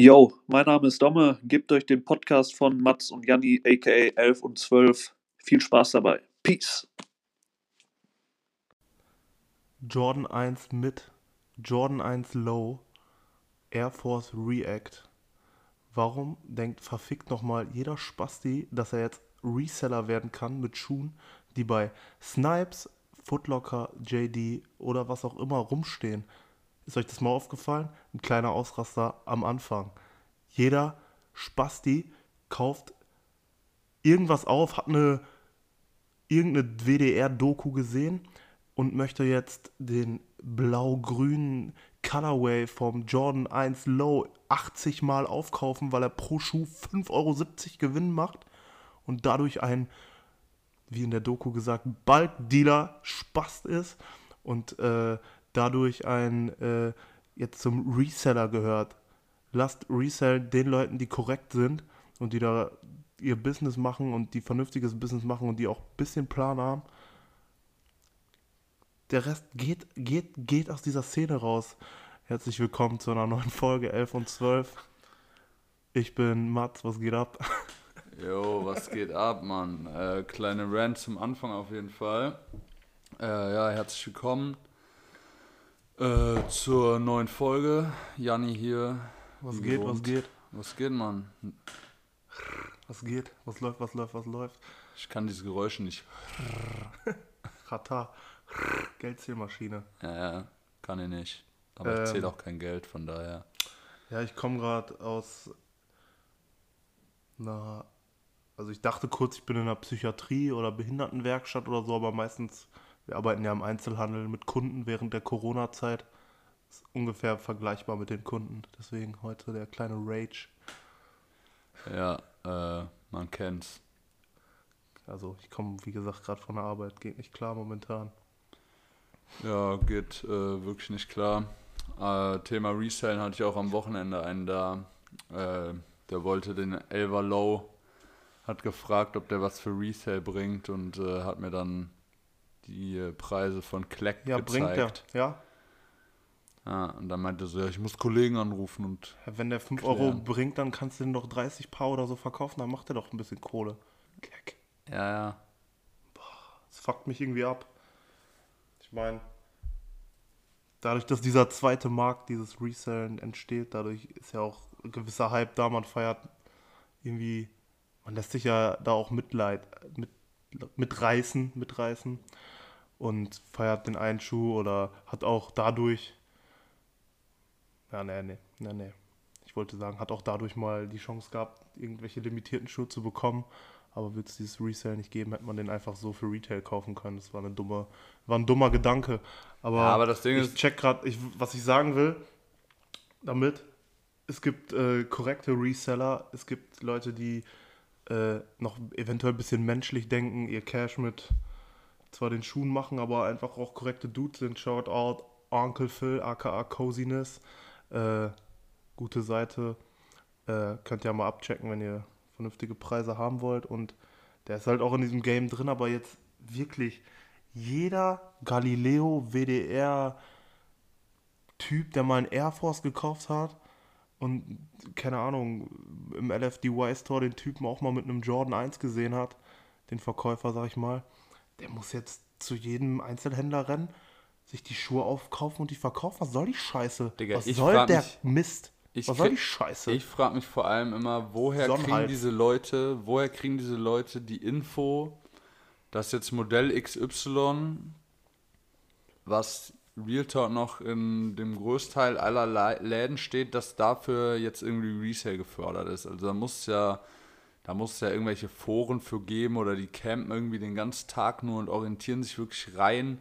Yo, mein Name ist Domme. Gebt euch den Podcast von Mats und Janni, aka 11 und 12. Viel Spaß dabei. Peace. Jordan 1 mit, Jordan 1 Low, Air Force React. Warum denkt verfickt nochmal jeder Spasti, dass er jetzt Reseller werden kann mit Schuhen, die bei Snipes, Footlocker, JD oder was auch immer rumstehen? Ist euch das mal aufgefallen? Ein kleiner Ausraster am Anfang. Jeder Spasti kauft irgendwas auf, hat eine irgendeine WDR-Doku gesehen und möchte jetzt den blau-grünen Colorway vom Jordan 1 Low 80 Mal aufkaufen, weil er pro Schuh 5,70 Euro Gewinn macht und dadurch ein, wie in der Doku gesagt, Bulk-Dealer Spast ist und äh, dadurch ein äh, jetzt zum Reseller gehört. Lasst Resell den Leuten, die korrekt sind und die da ihr Business machen und die vernünftiges Business machen und die auch ein bisschen Plan haben. Der Rest geht, geht, geht aus dieser Szene raus. Herzlich willkommen zu einer neuen Folge 11 und 12. Ich bin Mats, was geht ab? Jo, was geht ab, Mann? Äh, kleine Rant zum Anfang auf jeden Fall. Äh, ja, herzlich willkommen äh, zur neuen Folge. Janni hier. Was geht, gewohnt. was geht? Was geht, Mann? Was geht? Was läuft, was läuft, was läuft? Ich kann diese Geräusche nicht. Rata. Geldzählmaschine. Ja, ja, kann ich nicht. Aber ich Ähm. zähle auch kein Geld, von daher. Ja, ich komme gerade aus einer. Also ich dachte kurz, ich bin in einer Psychiatrie oder Behindertenwerkstatt oder so, aber meistens, wir arbeiten ja im Einzelhandel mit Kunden während der Corona-Zeit. Ist ungefähr vergleichbar mit den Kunden. Deswegen heute der kleine Rage. Ja, äh, man kennt's. Also ich komme, wie gesagt, gerade von der Arbeit. Geht nicht klar momentan. Ja, geht äh, wirklich nicht klar. Äh, Thema Resellen hatte ich auch am Wochenende einen da. Äh, der wollte den Elver Low, hat gefragt, ob der was für Resale bringt und äh, hat mir dann die äh, Preise von Kleck Ja, bringt der. gezeigt. Ja, Ja, und dann meinte er so, ja, ich muss Kollegen anrufen und wenn der 5 Klären. Euro bringt, dann kannst du den doch 30 Paar oder so verkaufen, dann macht er doch ein bisschen Kohle. Keck. ja, ja. Das fuckt mich irgendwie ab. Ich meine, dadurch, dass dieser zweite Markt, dieses Resellen entsteht, dadurch ist ja auch ein gewisser Hype da, man feiert irgendwie, man lässt sich ja da auch Mitleid, mit, mitreißen, mitreißen und feiert den einen Schuh oder hat auch dadurch, ja, nee, nee, nee, nee. Ich wollte sagen, hat auch dadurch mal die Chance gehabt, irgendwelche limitierten Schuhe zu bekommen. Aber würde es dieses Resale nicht geben, hätte man den einfach so für Retail kaufen können. Das war eine dumme, war ein dummer Gedanke. Aber, Ja, aber das Ding ich ist- check gerade, ich, was ich sagen will, damit, es gibt äh, korrekte Reseller, es gibt Leute, die äh, noch eventuell ein bisschen menschlich denken, ihr Cash mit zwar den Schuhen machen, aber einfach auch korrekte Dudes sind. Shout out Uncle Phil, aka Coziness. Äh, gute Seite. Äh, könnt ihr mal abchecken, wenn ihr vernünftige Preise haben wollt. Und der ist halt auch in diesem Game drin, aber jetzt wirklich jeder Galileo WDR Typ, der mal einen Air Force gekauft hat und keine Ahnung, im LFDY Store den Typen auch mal mit einem Jordan 1 gesehen hat, den Verkäufer, sag ich mal, der muss jetzt zu jedem Einzelhändler rennen, sich die Schuhe aufkaufen und die verkaufen. Was soll die Scheiße? Digga, Was soll der mich- Mist? Ich Was soll die Scheiße? Ich frage mich vor allem immer, woher kriegen Sonnenhalt. diese Leute, woher kriegen diese Leute die Info, dass jetzt Modell XY, was Real Talk noch in dem Großteil aller Lä- Läden steht, dass dafür jetzt irgendwie Resale gefördert ist. Also da muss ja, da muss es ja irgendwelche Foren für geben oder die campen irgendwie den ganzen Tag nur und orientieren sich wirklich rein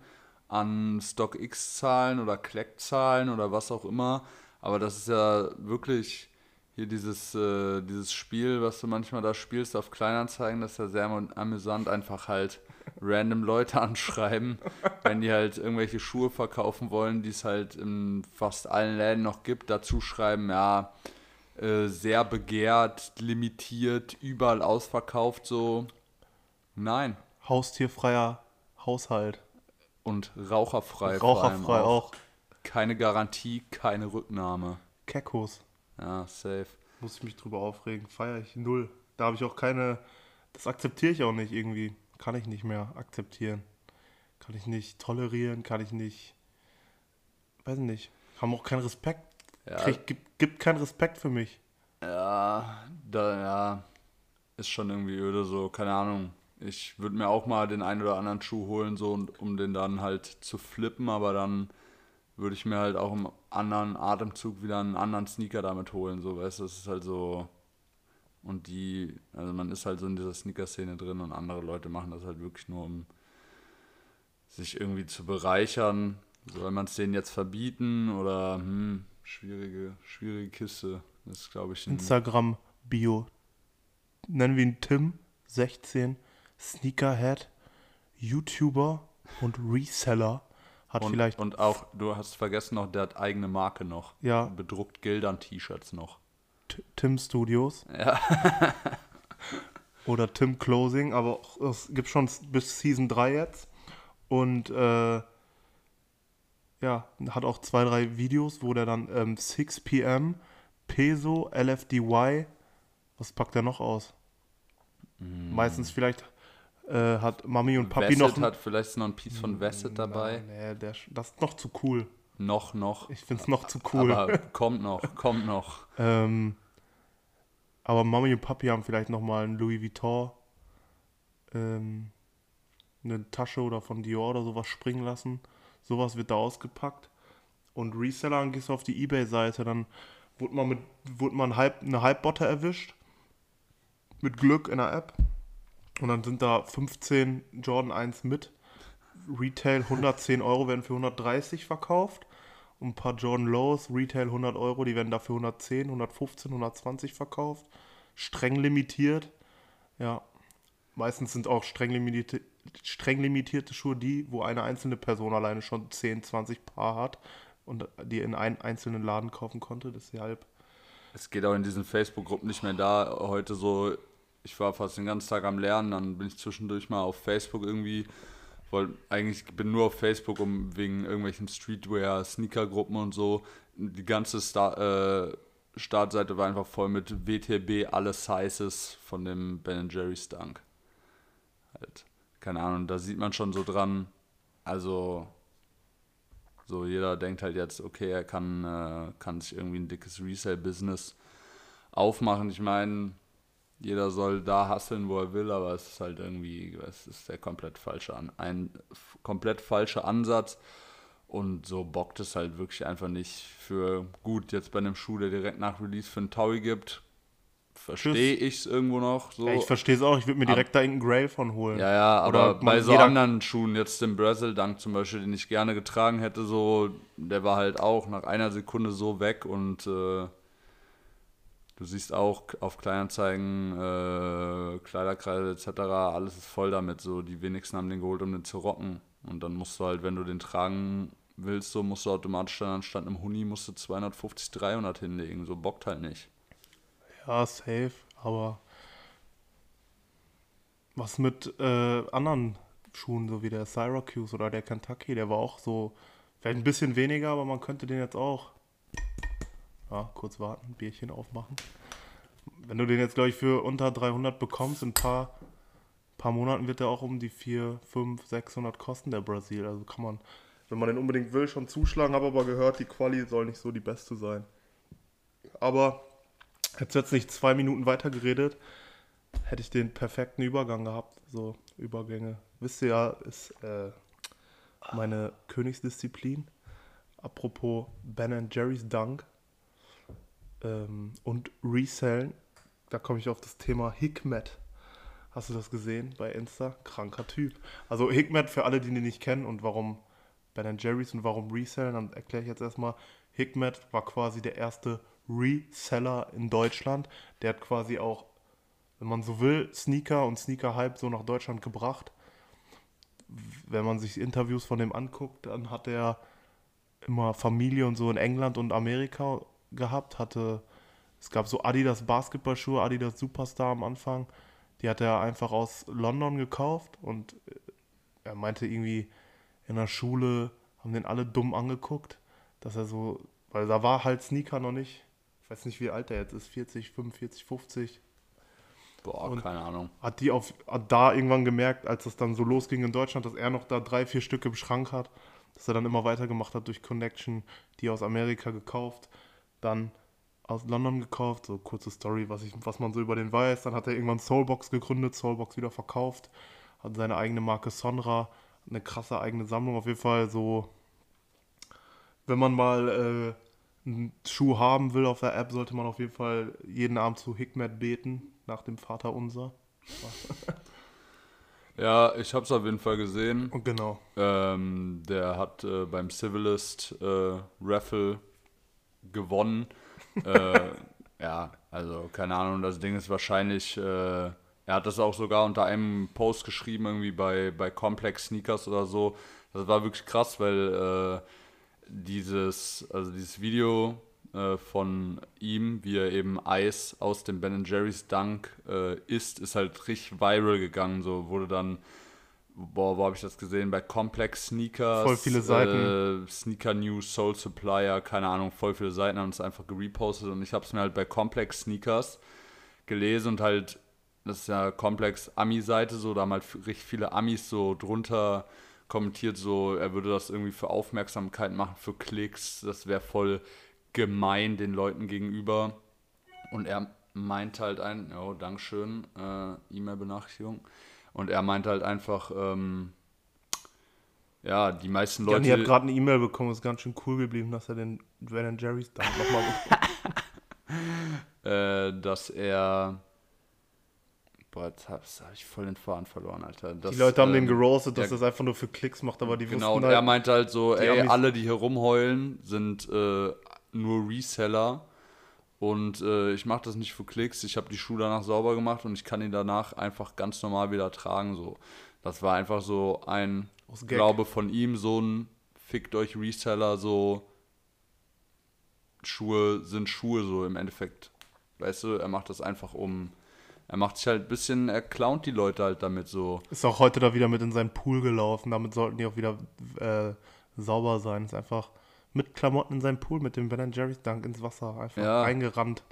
an StockX-Zahlen oder Kleck-Zahlen oder was auch immer. Aber das ist ja wirklich hier dieses, äh, dieses Spiel, was du manchmal da spielst auf Kleinanzeigen, das ist ja sehr am- amüsant, einfach halt random Leute anschreiben, wenn die halt irgendwelche Schuhe verkaufen wollen, die es halt in fast allen Läden noch gibt, dazu schreiben, ja, äh, sehr begehrt, limitiert, überall ausverkauft, so. Nein. Haustierfreier Haushalt. Und raucherfrei. Raucherfrei auch. Keine Garantie, keine Rücknahme. Kekos. Ja, safe. Muss ich mich drüber aufregen. Feiere ich null. Da habe ich auch keine. Das akzeptiere ich auch nicht irgendwie. Kann ich nicht mehr akzeptieren. Kann ich nicht tolerieren, kann ich nicht. Weiß nicht. Haben auch keinen Respekt. Ja. Krieg, gibt, gibt keinen Respekt für mich. Ja, da, ja, ist schon irgendwie öde so, keine Ahnung. Ich würde mir auch mal den einen oder anderen Schuh holen, so, und, um den dann halt zu flippen, aber dann würde ich mir halt auch im anderen Atemzug wieder einen anderen Sneaker damit holen, so, weißt du, das ist halt so. Und die, also man ist halt so in dieser Sneaker-Szene drin und andere Leute machen das halt wirklich nur, um sich irgendwie zu bereichern. Soll man es denen jetzt verbieten oder, hm, schwierige, schwierige Kiste. Das ist, glaube ich, Instagram-Bio. Nennen wir ihn Tim, 16, Sneakerhead, YouTuber und Reseller. Hat und, vielleicht. und auch, du hast vergessen noch, der hat eigene Marke noch. Ja. Bedruckt Gildern-T-Shirts noch. T- Tim Studios. Ja. Oder Tim Closing, aber auch- es gibt schon bis Season 3 jetzt. Und äh, ja, hat auch zwei, drei Videos, wo der dann ähm, 6 PM, Peso, LFDY, was packt er noch aus? Meistens vielleicht äh, hat Mami und Papi Vesset noch. hat vielleicht noch ein Piece von Vesset dabei. Nee, der, das ist noch zu cool. Noch, noch. Ich find's noch zu cool. Aber kommt noch, kommt noch. Ähm, aber Mami und Papi haben vielleicht nochmal ein Louis Vuitton, ähm, eine Tasche oder von Dior oder sowas springen lassen. Sowas wird da ausgepackt. Und Reseller, dann gehst du auf die Ebay-Seite, dann wurde man, mit, wurde man halb, eine Halbbotte erwischt. Mit Glück in der App. Und dann sind da 15 Jordan 1 mit. Retail 110 Euro werden für 130 verkauft. Und ein paar Jordan Lows, Retail 100 Euro, die werden dafür 110, 115, 120 verkauft. Streng limitiert. Ja. Meistens sind auch streng limitierte, streng limitierte Schuhe die, wo eine einzelne Person alleine schon 10, 20 Paar hat und die in einem einzelnen Laden kaufen konnte. Deshalb. Es geht auch in diesen Facebook-Gruppen nicht mehr da. Heute so, ich war fast den ganzen Tag am Lernen, dann bin ich zwischendurch mal auf Facebook irgendwie. Weil eigentlich bin nur auf Facebook, um wegen irgendwelchen Streetwear, Sneaker-Gruppen und so. Die ganze Star äh, Startseite war einfach voll mit WTB, alle Sizes von dem Ben Jerry's Dunk. Halt, keine Ahnung, da sieht man schon so dran. Also, so jeder denkt halt jetzt, okay, er kann, äh, kann sich irgendwie ein dickes Resale-Business aufmachen. Ich meine, jeder soll da hasseln, wo er will, aber es ist halt irgendwie, es ist der komplett falsche, An ein komplett falsche Ansatz. Und so bockt es halt wirklich einfach nicht für gut, jetzt bei einem Schuh, der direkt nach Release für einen Taui gibt, verstehe ich es irgendwo noch. So. Ja, ich verstehe es auch, ich würde mir direkt da irgendeinen Grail von holen. Ja, ja, aber Oder bei so anderen Schuhen, jetzt den Brazil Dunk zum Beispiel, den ich gerne getragen hätte, so, der war halt auch nach einer Sekunde so weg und äh, du siehst auch auf Kleinanzeigen, äh, Kleiderkreise etc., alles ist voll damit, so, die wenigsten haben den geholt, um den zu rocken. Und dann musst du halt, wenn du den tragen willst, so musst du automatisch dann anstatt einem Huni musst du 250, 300 hinlegen, so bockt halt nicht. Ja, safe, aber was mit äh, anderen Schuhen, so wie der Syracuse oder der Kentucky, der war auch so, vielleicht ein bisschen weniger, aber man könnte den jetzt auch, ja, kurz warten, Bierchen aufmachen. Wenn du den jetzt, glaube ich, für unter 300 bekommst, in ein paar, paar Monaten wird der auch um die 4, 5, 600 kosten, der Brasil. Also kann man, wenn man den unbedingt will, schon zuschlagen, habe aber gehört, die Quali soll nicht so die beste sein. Aber jetzt nicht zwei Minuten weiter geredet, hätte ich den perfekten Übergang gehabt. So, Übergänge. Wisst ihr ja, ist äh, meine Königsdisziplin. Apropos Ben Jerry's Dunk ähm, und Resellen, da komme ich auf das Thema Hikmet. Hast du das gesehen bei Insta? Kranker Typ. Also Hikmet für alle, die ihn nicht kennen und warum Ben Jerry's und warum Resellen, dann erkläre ich jetzt erstmal. Hikmet war quasi der erste Reseller in Deutschland. Der hat quasi auch, wenn man so will, Sneaker und Sneaker-Hype so nach Deutschland gebracht. Wenn man sich Interviews von dem anguckt, dann hat er immer Familie und so in England und Amerika gehabt. Hatte, es gab so Adidas Basketballschuhe, Adidas Superstar am Anfang. Die hat er einfach aus London gekauft und äh, er meinte irgendwie in der Schule haben den alle dumm angeguckt, dass er so, weil da war halt Sneaker noch nicht ich weiß nicht, wie alt er jetzt ist, 40, 45, 50. Boah, Und- keine Ahnung. Hat die auf, hat da irgendwann gemerkt, als es dann so losging in Deutschland, dass er noch da drei, vier Stück im Schrank hat, dass er dann immer weitergemacht hat durch Connection, die aus Amerika gekauft, dann aus London gekauft, so kurze Story, was, ich, was man so über den weiß. Dann hat er irgendwann Soulbox gegründet, Soulbox wieder verkauft, hat seine eigene Marke Sonra, eine krasse eigene Sammlung. Auf jeden Fall so, wenn man mal äh, einen Schuh haben will auf der App, sollte man auf jeden Fall jeden Abend zu Hikmet beten, nach dem Vater unser. Ja, ich hab's auf jeden Fall gesehen. Und genau. Ähm, der hat äh, beim Civilist äh, Raffle gewonnen. äh, ja, also keine Ahnung, das Ding ist wahrscheinlich, äh, er hat das auch sogar unter einem Post geschrieben, irgendwie bei, bei Complex Sneakers oder so. Das war wirklich krass, weil äh, dieses, also dieses Video äh, von ihm, wie er eben Eis aus dem Ben Jerry's Dunk äh, isst, ist halt richtig viral gegangen. So wurde dann, boah, wo habe ich das gesehen? Bei Complex Sneakers. Voll viele Seiten. Äh, Sneaker News, Soul Supplier, keine Ahnung, voll viele Seiten haben es einfach gerepostet und ich habe es mir halt bei Complex Sneakers gelesen und halt, das ist ja Complex Ami-Seite, so, da haben halt richtig viele Amis so drunter kommentiert, so, er würde das irgendwie für Aufmerksamkeit machen, für Klicks, das wäre voll gemein den Leuten gegenüber. Und er meint halt ein, oh, Dankeschön, äh, E-Mail-Benachrichtigung. Und er meint halt einfach, ähm, ja, die meisten Leute, Leute. ich habe gerade eine E-Mail bekommen, ist ganz schön cool geblieben, dass er den Ben Jerry's da nochmal äh, dass er. Boah, jetzt habe hab ich voll den Faden verloren, Alter. Das, Die Leute haben den ähm, geroastet, dass ja, das einfach nur für Klicks macht, aber die Genau, und wussten er halt, meinte halt so, die ey, alle, die hier rumheulen, sind äh, nur Reseller. Und äh, ich mache das nicht für Klicks. Ich habe die Schuhe danach sauber gemacht und ich kann ihn danach einfach ganz normal wieder tragen. So. Das war einfach so ein. Glaube von ihm, so ein Fickt euch Reseller, so Schuhe sind Schuhe, so im Endeffekt. Weißt du, er macht das einfach um. Er macht sich halt ein bisschen, er clownt die Leute halt damit so. ist auch heute da wieder mit in seinen Pool gelaufen, damit sollten die auch wieder äh, sauber sein. Ist einfach mit Klamotten in seinen Pool, mit dem Ben Jerry's Dunk ins Wasser, einfach Ja. reingerannt.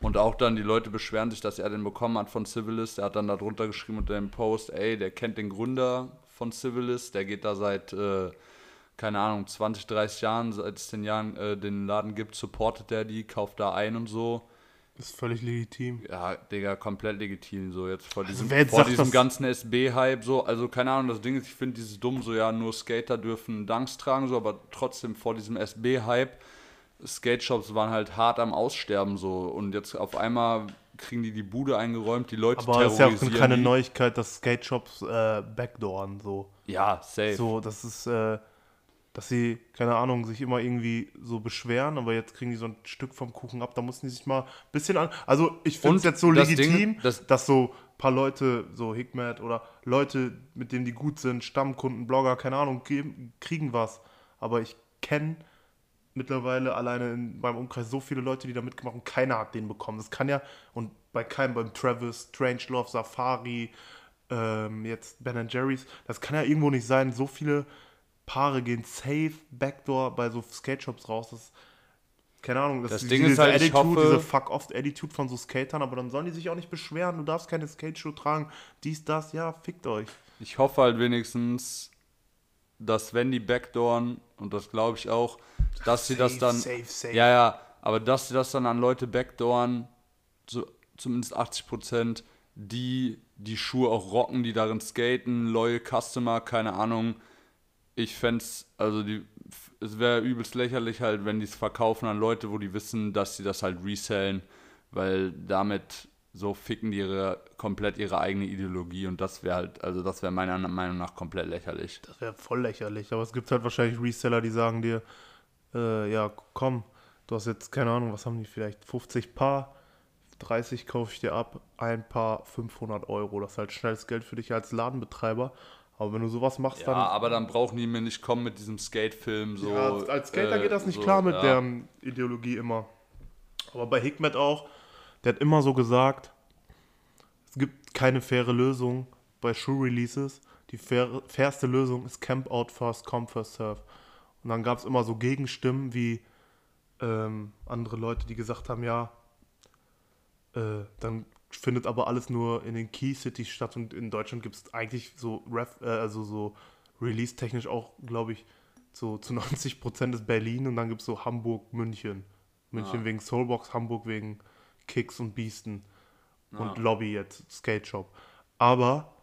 Und auch dann die Leute beschweren sich, dass er den bekommen hat von Civilist. Er hat dann da drunter geschrieben unter dem Post, ey, der kennt den Gründer von Civilist, der geht da seit, äh, keine Ahnung, 20, 30 Jahren, seit es den Jahren äh, den Laden gibt, supportet der die, kauft da ein und so. Ist völlig legitim. Ja, Digga, komplett legitim, so jetzt vor diesem, wer jetzt vor diesem ganzen SB-Hype, so, also keine Ahnung, das Ding ist, ich finde dieses dumm, so ja, nur Skater dürfen Dunks tragen, so, aber trotzdem vor diesem SB-Hype, Skate-Shops waren halt hart am Aussterben, so, und jetzt auf einmal kriegen die die Bude eingeräumt, die Leute Aber es ist ja auch keine die. Neuigkeit, dass Skate-Shops äh, backdooren, so. Ja, safe. So, das ist, äh, dass sie, keine Ahnung, sich immer irgendwie so beschweren, aber jetzt kriegen die so ein Stück vom Kuchen ab, da mussten die sich mal ein bisschen an. Also ich finde es jetzt so das legitim, Ding, das- dass so ein paar Leute, so Hikmet oder Leute, mit denen die gut sind, Stammkunden, Blogger, keine Ahnung, geben, kriegen was. Aber ich kenne mittlerweile alleine in meinem Umkreis so viele Leute, die da mitgemacht haben, keiner hat den bekommen. Das kann ja, und bei keinem, beim Travis, Strangelove, Safari, ähm, jetzt Ben Jerry's, das kann ja irgendwo nicht sein. So viele Paare gehen safe Backdoor bei so Skate-Shops raus. Das, keine Ahnung, das, Das ist Ding diese ist halt, ich Attitude, hoffe- diese Fuck-Off-Attitude von so Skatern, aber dann sollen die sich auch nicht beschweren, du darfst keine Skate-Schuhe tragen, dies, das, ja, fickt euch. Ich hoffe halt wenigstens, dass wenn die Backdooren, und das glaube ich auch, dass sie das Safe, dann. safe, safe. Ja, ja, aber dass sie das dann an Leute backdooren, so, zumindest 80 Prozent, die die Schuhe auch rocken, die darin skaten, loyal Customer, keine Ahnung. Ich fände also die, es wäre übelst lächerlich halt, wenn die es verkaufen an Leute, wo die wissen, dass sie das halt resellen, weil damit so ficken die ihre, komplett ihre eigene Ideologie und das wäre halt, also das wäre meiner Meinung nach komplett lächerlich. Das wäre voll lächerlich. Aber es gibt halt wahrscheinlich Reseller, die sagen dir, äh, ja, komm, du hast jetzt, keine Ahnung, was haben die vielleicht, 50 Paar, 30 kaufe ich dir ab, ein Paar 500 Euro. Das ist halt schnelles Geld für dich als Ladenbetreiber. Aber wenn du sowas machst, Ja, dann... aber dann brauchen die mir nicht kommen mit diesem Skate-Film so. Ja, als Skater äh, geht das nicht so, klar mit ja. deren Ideologie immer. Aber bei Hikmet auch, der hat immer so gesagt, es gibt keine faire Lösung bei Shoe-Releases. Die faire, fairste Lösung ist Camp Out First Come, First Serve. Und dann gab es immer so Gegenstimmen wie, ähm, andere Leute, die gesagt haben, ja, äh, dann findet aber alles nur in den Key Cities statt und in Deutschland gibt es eigentlich so Ref, äh, also so release-technisch auch, glaube ich, so zu 90 Prozent ist Berlin und dann gibt es so Hamburg, München. München Ah. wegen Soulbox, Hamburg wegen Kicks und Beasten und Ah. Lobby jetzt, Skate Shop. Aber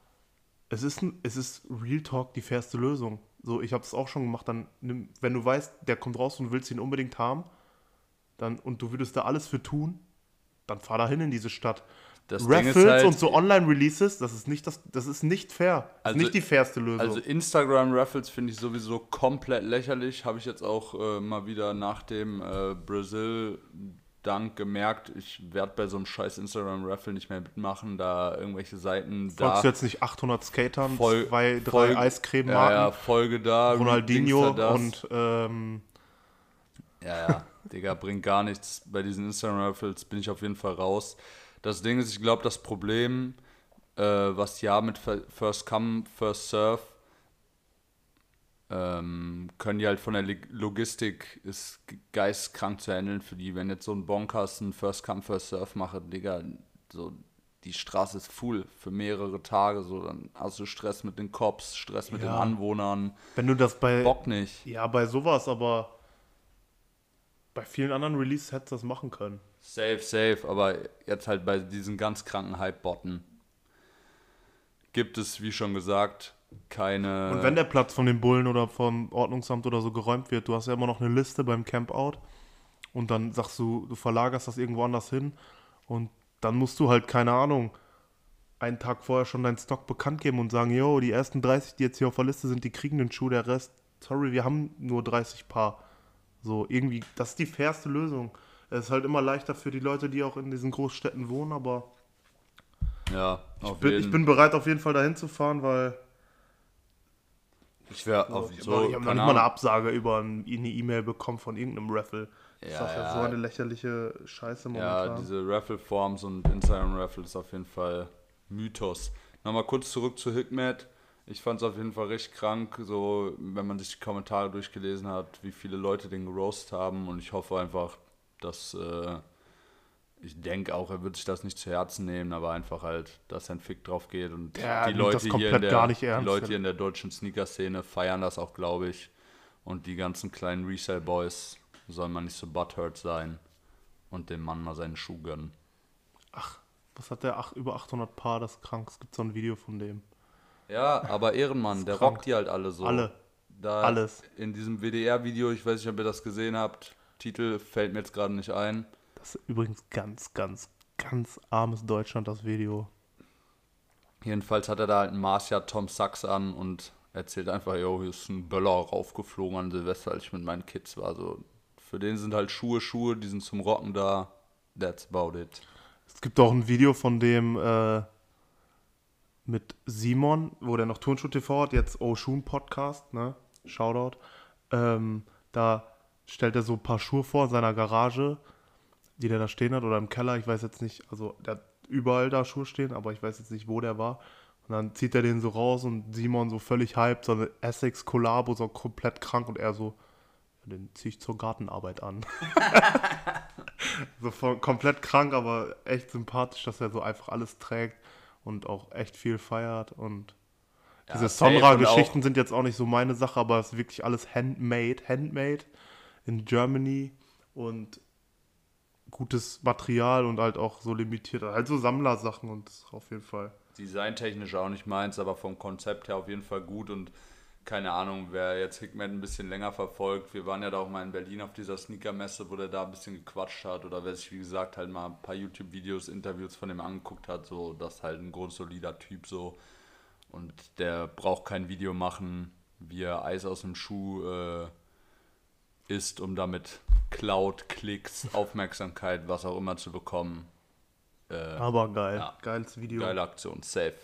es ist, es ist Real Talk die fairste Lösung. So, ich habe es auch schon gemacht. Dann, nimm, wenn du weißt, der kommt raus und du willst ihn unbedingt haben, dann und du würdest da alles für tun, dann fahr da hin in diese Stadt. Das Raffles halt- und so Online-Releases, das ist nicht das, das ist nicht fair. Das Also- ist nicht die fairste Lösung. Also Instagram Raffles finde ich sowieso komplett lächerlich. Habe ich jetzt auch äh, mal wieder nach dem äh, Brazil Dank gemerkt. Ich werde bei so einem scheiß Instagram Raffle nicht mehr mitmachen, da irgendwelche Seiten da. Folgst du jetzt nicht 800 Skatern, Voll- zwei, drei Folge- Eiscreme-Marken, Ja, ja, Folge da. Ronaldinho da, und ähm, Ja, ja, Digga, bringt gar nichts. Bei diesen Instagram Raffles bin ich auf jeden Fall raus. Das Ding ist, ich glaube, das Problem, äh, was ja mit Fir- First Come, First Serve, ähm, können die halt von der Logistik ist ge- geistkrank zu handeln für die. Wenn jetzt so ein Bonkers ein First Come, First Serve mache, Digga, so die Straße ist full für mehrere Tage, so dann hast du Stress mit den Cops, Stress mit Ja. den Anwohnern, wenn du das bei Bock nicht. ja bei sowas, aber bei vielen anderen Releases hättest du das machen können. Safe, safe, aber jetzt halt bei diesen ganz kranken Hype-Botten gibt es, wie schon gesagt, keine. Und wenn der Platz von den Bullen oder vom Ordnungsamt oder so geräumt wird, du hast ja immer noch eine Liste beim Campout und dann sagst du, du verlagerst das irgendwo anders hin und dann musst du halt, keine Ahnung, einen Tag vorher schon deinen Stock bekannt geben und sagen, yo, die ersten 30, die jetzt hier auf der Liste sind, die kriegen den Schuh, der Rest, sorry, wir haben nur 30 Paar. So, irgendwie, das ist die fairste Lösung. Es ist halt immer leichter für die Leute, die auch in diesen Großstädten wohnen, aber ja, ich bin, jeden ich bin bereit, auf jeden Fall dahin zu fahren, weil Ich wäre auf so. habe noch, ich hab noch nicht mal eine. Absage über ein- eine E-Mail bekommen von irgendeinem Raffle. Das Ja, ist doch ja ja. so eine lächerliche Scheiße Ja, momentan. diese Raffle-Forms und Instagram-Raffle ist auf jeden Fall Mythos. Nochmal kurz zurück zu Hikmet. Ich fand es auf jeden Fall richtig krank, so wenn man sich die Kommentare durchgelesen hat, wie viele Leute den geroast haben. Und ich hoffe einfach, dass äh, ich denke auch, er wird sich das nicht zu Herzen nehmen, aber einfach halt, dass ein Fick drauf geht. Und Der die Leute das hier in der, gar nicht die. Leute hier in der deutschen Sneaker-Szene feiern das auch, glaube ich. Und die ganzen kleinen Resale-Boys sollen mal nicht so butthurt sein und dem Mann mal seinen Schuh gönnen. Was hat der? Ach, über 800 Paar, das ist krank. Es gibt so ein Video von dem. Ja, aber Ehrenmann, der krank. rockt die halt alle so. Alle. Da Alles. In diesem WDR-Video, ich weiß nicht, ob ihr das gesehen habt, Titel fällt mir jetzt gerade nicht ein. Das ist übrigens ganz, ganz, ganz armes Deutschland, das Video. Jedenfalls hat er da halt einen Marcia Tom Sachs an und erzählt einfach, yo, hier ist ein Böller raufgeflogen an Silvester, als ich mit meinen Kids war. So, für den sind halt Schuhe Schuhe, die sind zum Rocken da. That's about it. Es gibt auch ein Video von dem äh, mit Simon, wo der noch Turnschuh TV hat, jetzt Oshun Podcast, ne? Shoutout. Ähm, da stellt er so ein paar Schuhe vor in seiner Garage, die der da stehen hat, oder im Keller, ich weiß jetzt nicht, also der hat überall da Schuhe stehen, aber ich weiß jetzt nicht, wo der war. Und dann zieht er den so raus und Simon so völlig hyped, so eine Essex Collabo, so komplett krank und er so, ja, den ziehe ich zur Gartenarbeit an. so voll, komplett krank, aber echt sympathisch, dass er so einfach alles trägt und auch echt viel feiert. Und diese und Sonra-Geschichten sind jetzt auch nicht so meine Sache, aber es ist wirklich alles handmade, handmade in Germany und gutes Material und halt auch so limitiert, halt so Sammlersachen und auf jeden Fall. Designtechnisch auch nicht meins, aber vom Konzept her auf jeden Fall gut und keine Ahnung, wer jetzt Hickman ein bisschen länger verfolgt, wir waren ja da auch mal in Berlin auf dieser Sneaker-Messe, wo der da ein bisschen gequatscht hat oder wer sich, wie gesagt, halt mal ein paar YouTube-Videos, Interviews von dem angeguckt hat, so, das ist halt ein grundsolider Typ so und der braucht kein Video machen, wie er Eis aus dem Schuh äh, isst, um damit Cloud, Klicks, Aufmerksamkeit, was auch immer zu bekommen. Äh, Aber geil, Ja. geiles Video. geile Aktion, safe.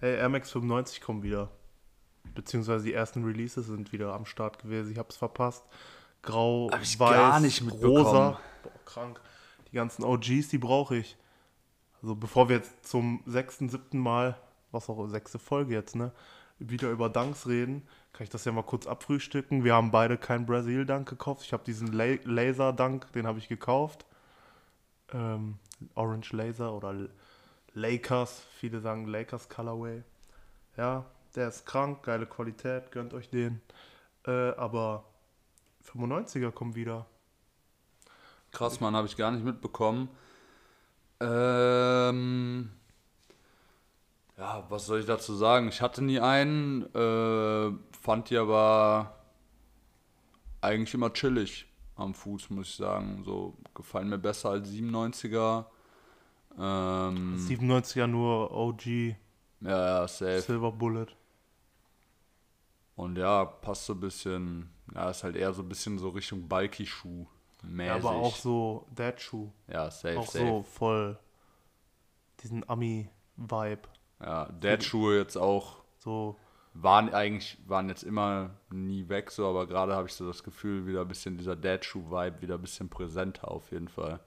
Hey, Air Max 95 kommen wieder. Beziehungsweise die ersten Releases sind wieder am Start gewesen. Ich hab's verpasst. Grau, Hab ich weiß, gar nicht rosa. Boah, krank. Die ganzen OGs, die brauche ich. Also bevor wir jetzt zum sechsten, siebten Mal, was auch sechste Folge jetzt, ne, wieder über Dunks reden, kann ich das ja mal kurz abfrühstücken. Wir haben beide keinen Brasil-Dunk gekauft. Ich habe diesen La Laser-Dunk, den habe ich gekauft. Ähm, Orange Laser oder Lakers. Viele sagen Lakers Colorway. Ja, der ist krank, geile Qualität, gönnt euch den. Äh, aber 95er kommt wieder. Krass, Mann, habe ich gar nicht mitbekommen. Ähm, ja, was soll ich dazu sagen? Ich hatte nie einen, äh, fand die aber eigentlich immer chillig am Fuß, muss ich sagen. So gefallen mir besser als 97er. Ähm, 97er nur OG, ja, ja, safe. Silver Bullet. Und ja, passt so ein bisschen, ja, ist halt eher so ein bisschen so Richtung Bulky-Schuh. Ja, aber auch so Dad-Schuh. Ja, safe, Auch safe. so voll diesen Ami-Vibe. Ja, Dad-Schuhe jetzt auch So, waren eigentlich, waren jetzt immer nie weg, so, aber gerade habe ich so das Gefühl, wieder ein bisschen dieser Dad-Shoe-Vibe wieder ein bisschen präsenter auf jeden Fall.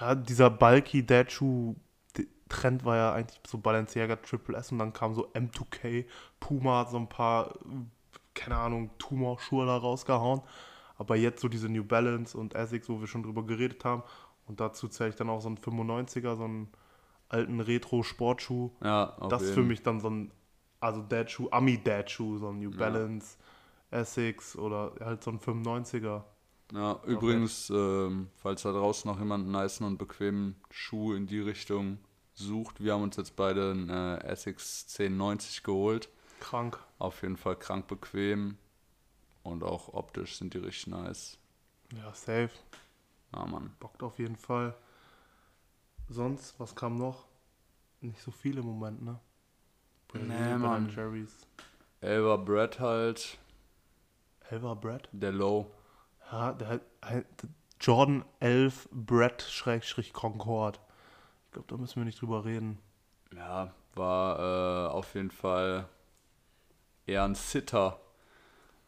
ja, dieser bulky Dad-Schuh-Trend war ja eigentlich so Balenciaga Triple S und dann kam so M2K, Puma hat so ein paar, keine Ahnung, Tumor-Schuhe da rausgehauen. Aber jetzt so diese New Balance und Essex, wo wir schon drüber geredet haben. Und dazu zähle ich dann auch so einen 95er, so einen alten Retro-Sportschuh. Ja, auf das ist für mich dann so ein, also Dad-Schuh, Ami-Dad-Schuh, so ein New Balance, Essex oder halt so ein 95er. Ja, übrigens, ähm, falls da draußen noch jemand einen nicen und bequemen Schuh in die Richtung sucht, wir haben uns jetzt beide einen äh, Essex 1090 geholt. Krank. Auf jeden Fall krank bequem und auch optisch sind die richtig nice. Ja, safe. Ja, Mann. Bockt auf jeden Fall. Sonst, was kam noch? Nicht so viel im Moment, ne? Nee, Mann. Jerry's. Elva Brett halt, Elva Brad? der Low. Ja, der hat, halt- Jordan 11 Brad Schrägstrich Concord. Ich glaube, da müssen wir nicht drüber reden. Ja, war äh, auf jeden Fall eher ein Sitter.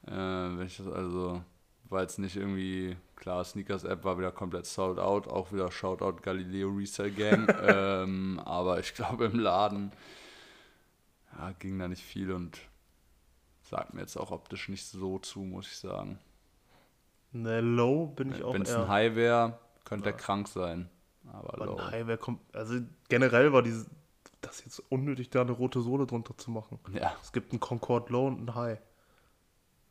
Äh, wenn ich das also, war jetzt nicht irgendwie, klar, Sneakers App war wieder komplett sold out, auch wieder Shoutout Galileo Resale Gang. ähm, aber ich glaube im Laden ja, ging da nicht viel und sagt mir jetzt auch optisch nicht so zu, muss ich sagen. Ne, Low bin ich auch Wenn es ein High wäre, könnte er krank sein. Aber Aber low. ein High, kommt. Also generell war dieses. Das jetzt unnötig, da eine rote Sohle drunter zu machen. Ja, Es gibt einen Concord Low und einen High.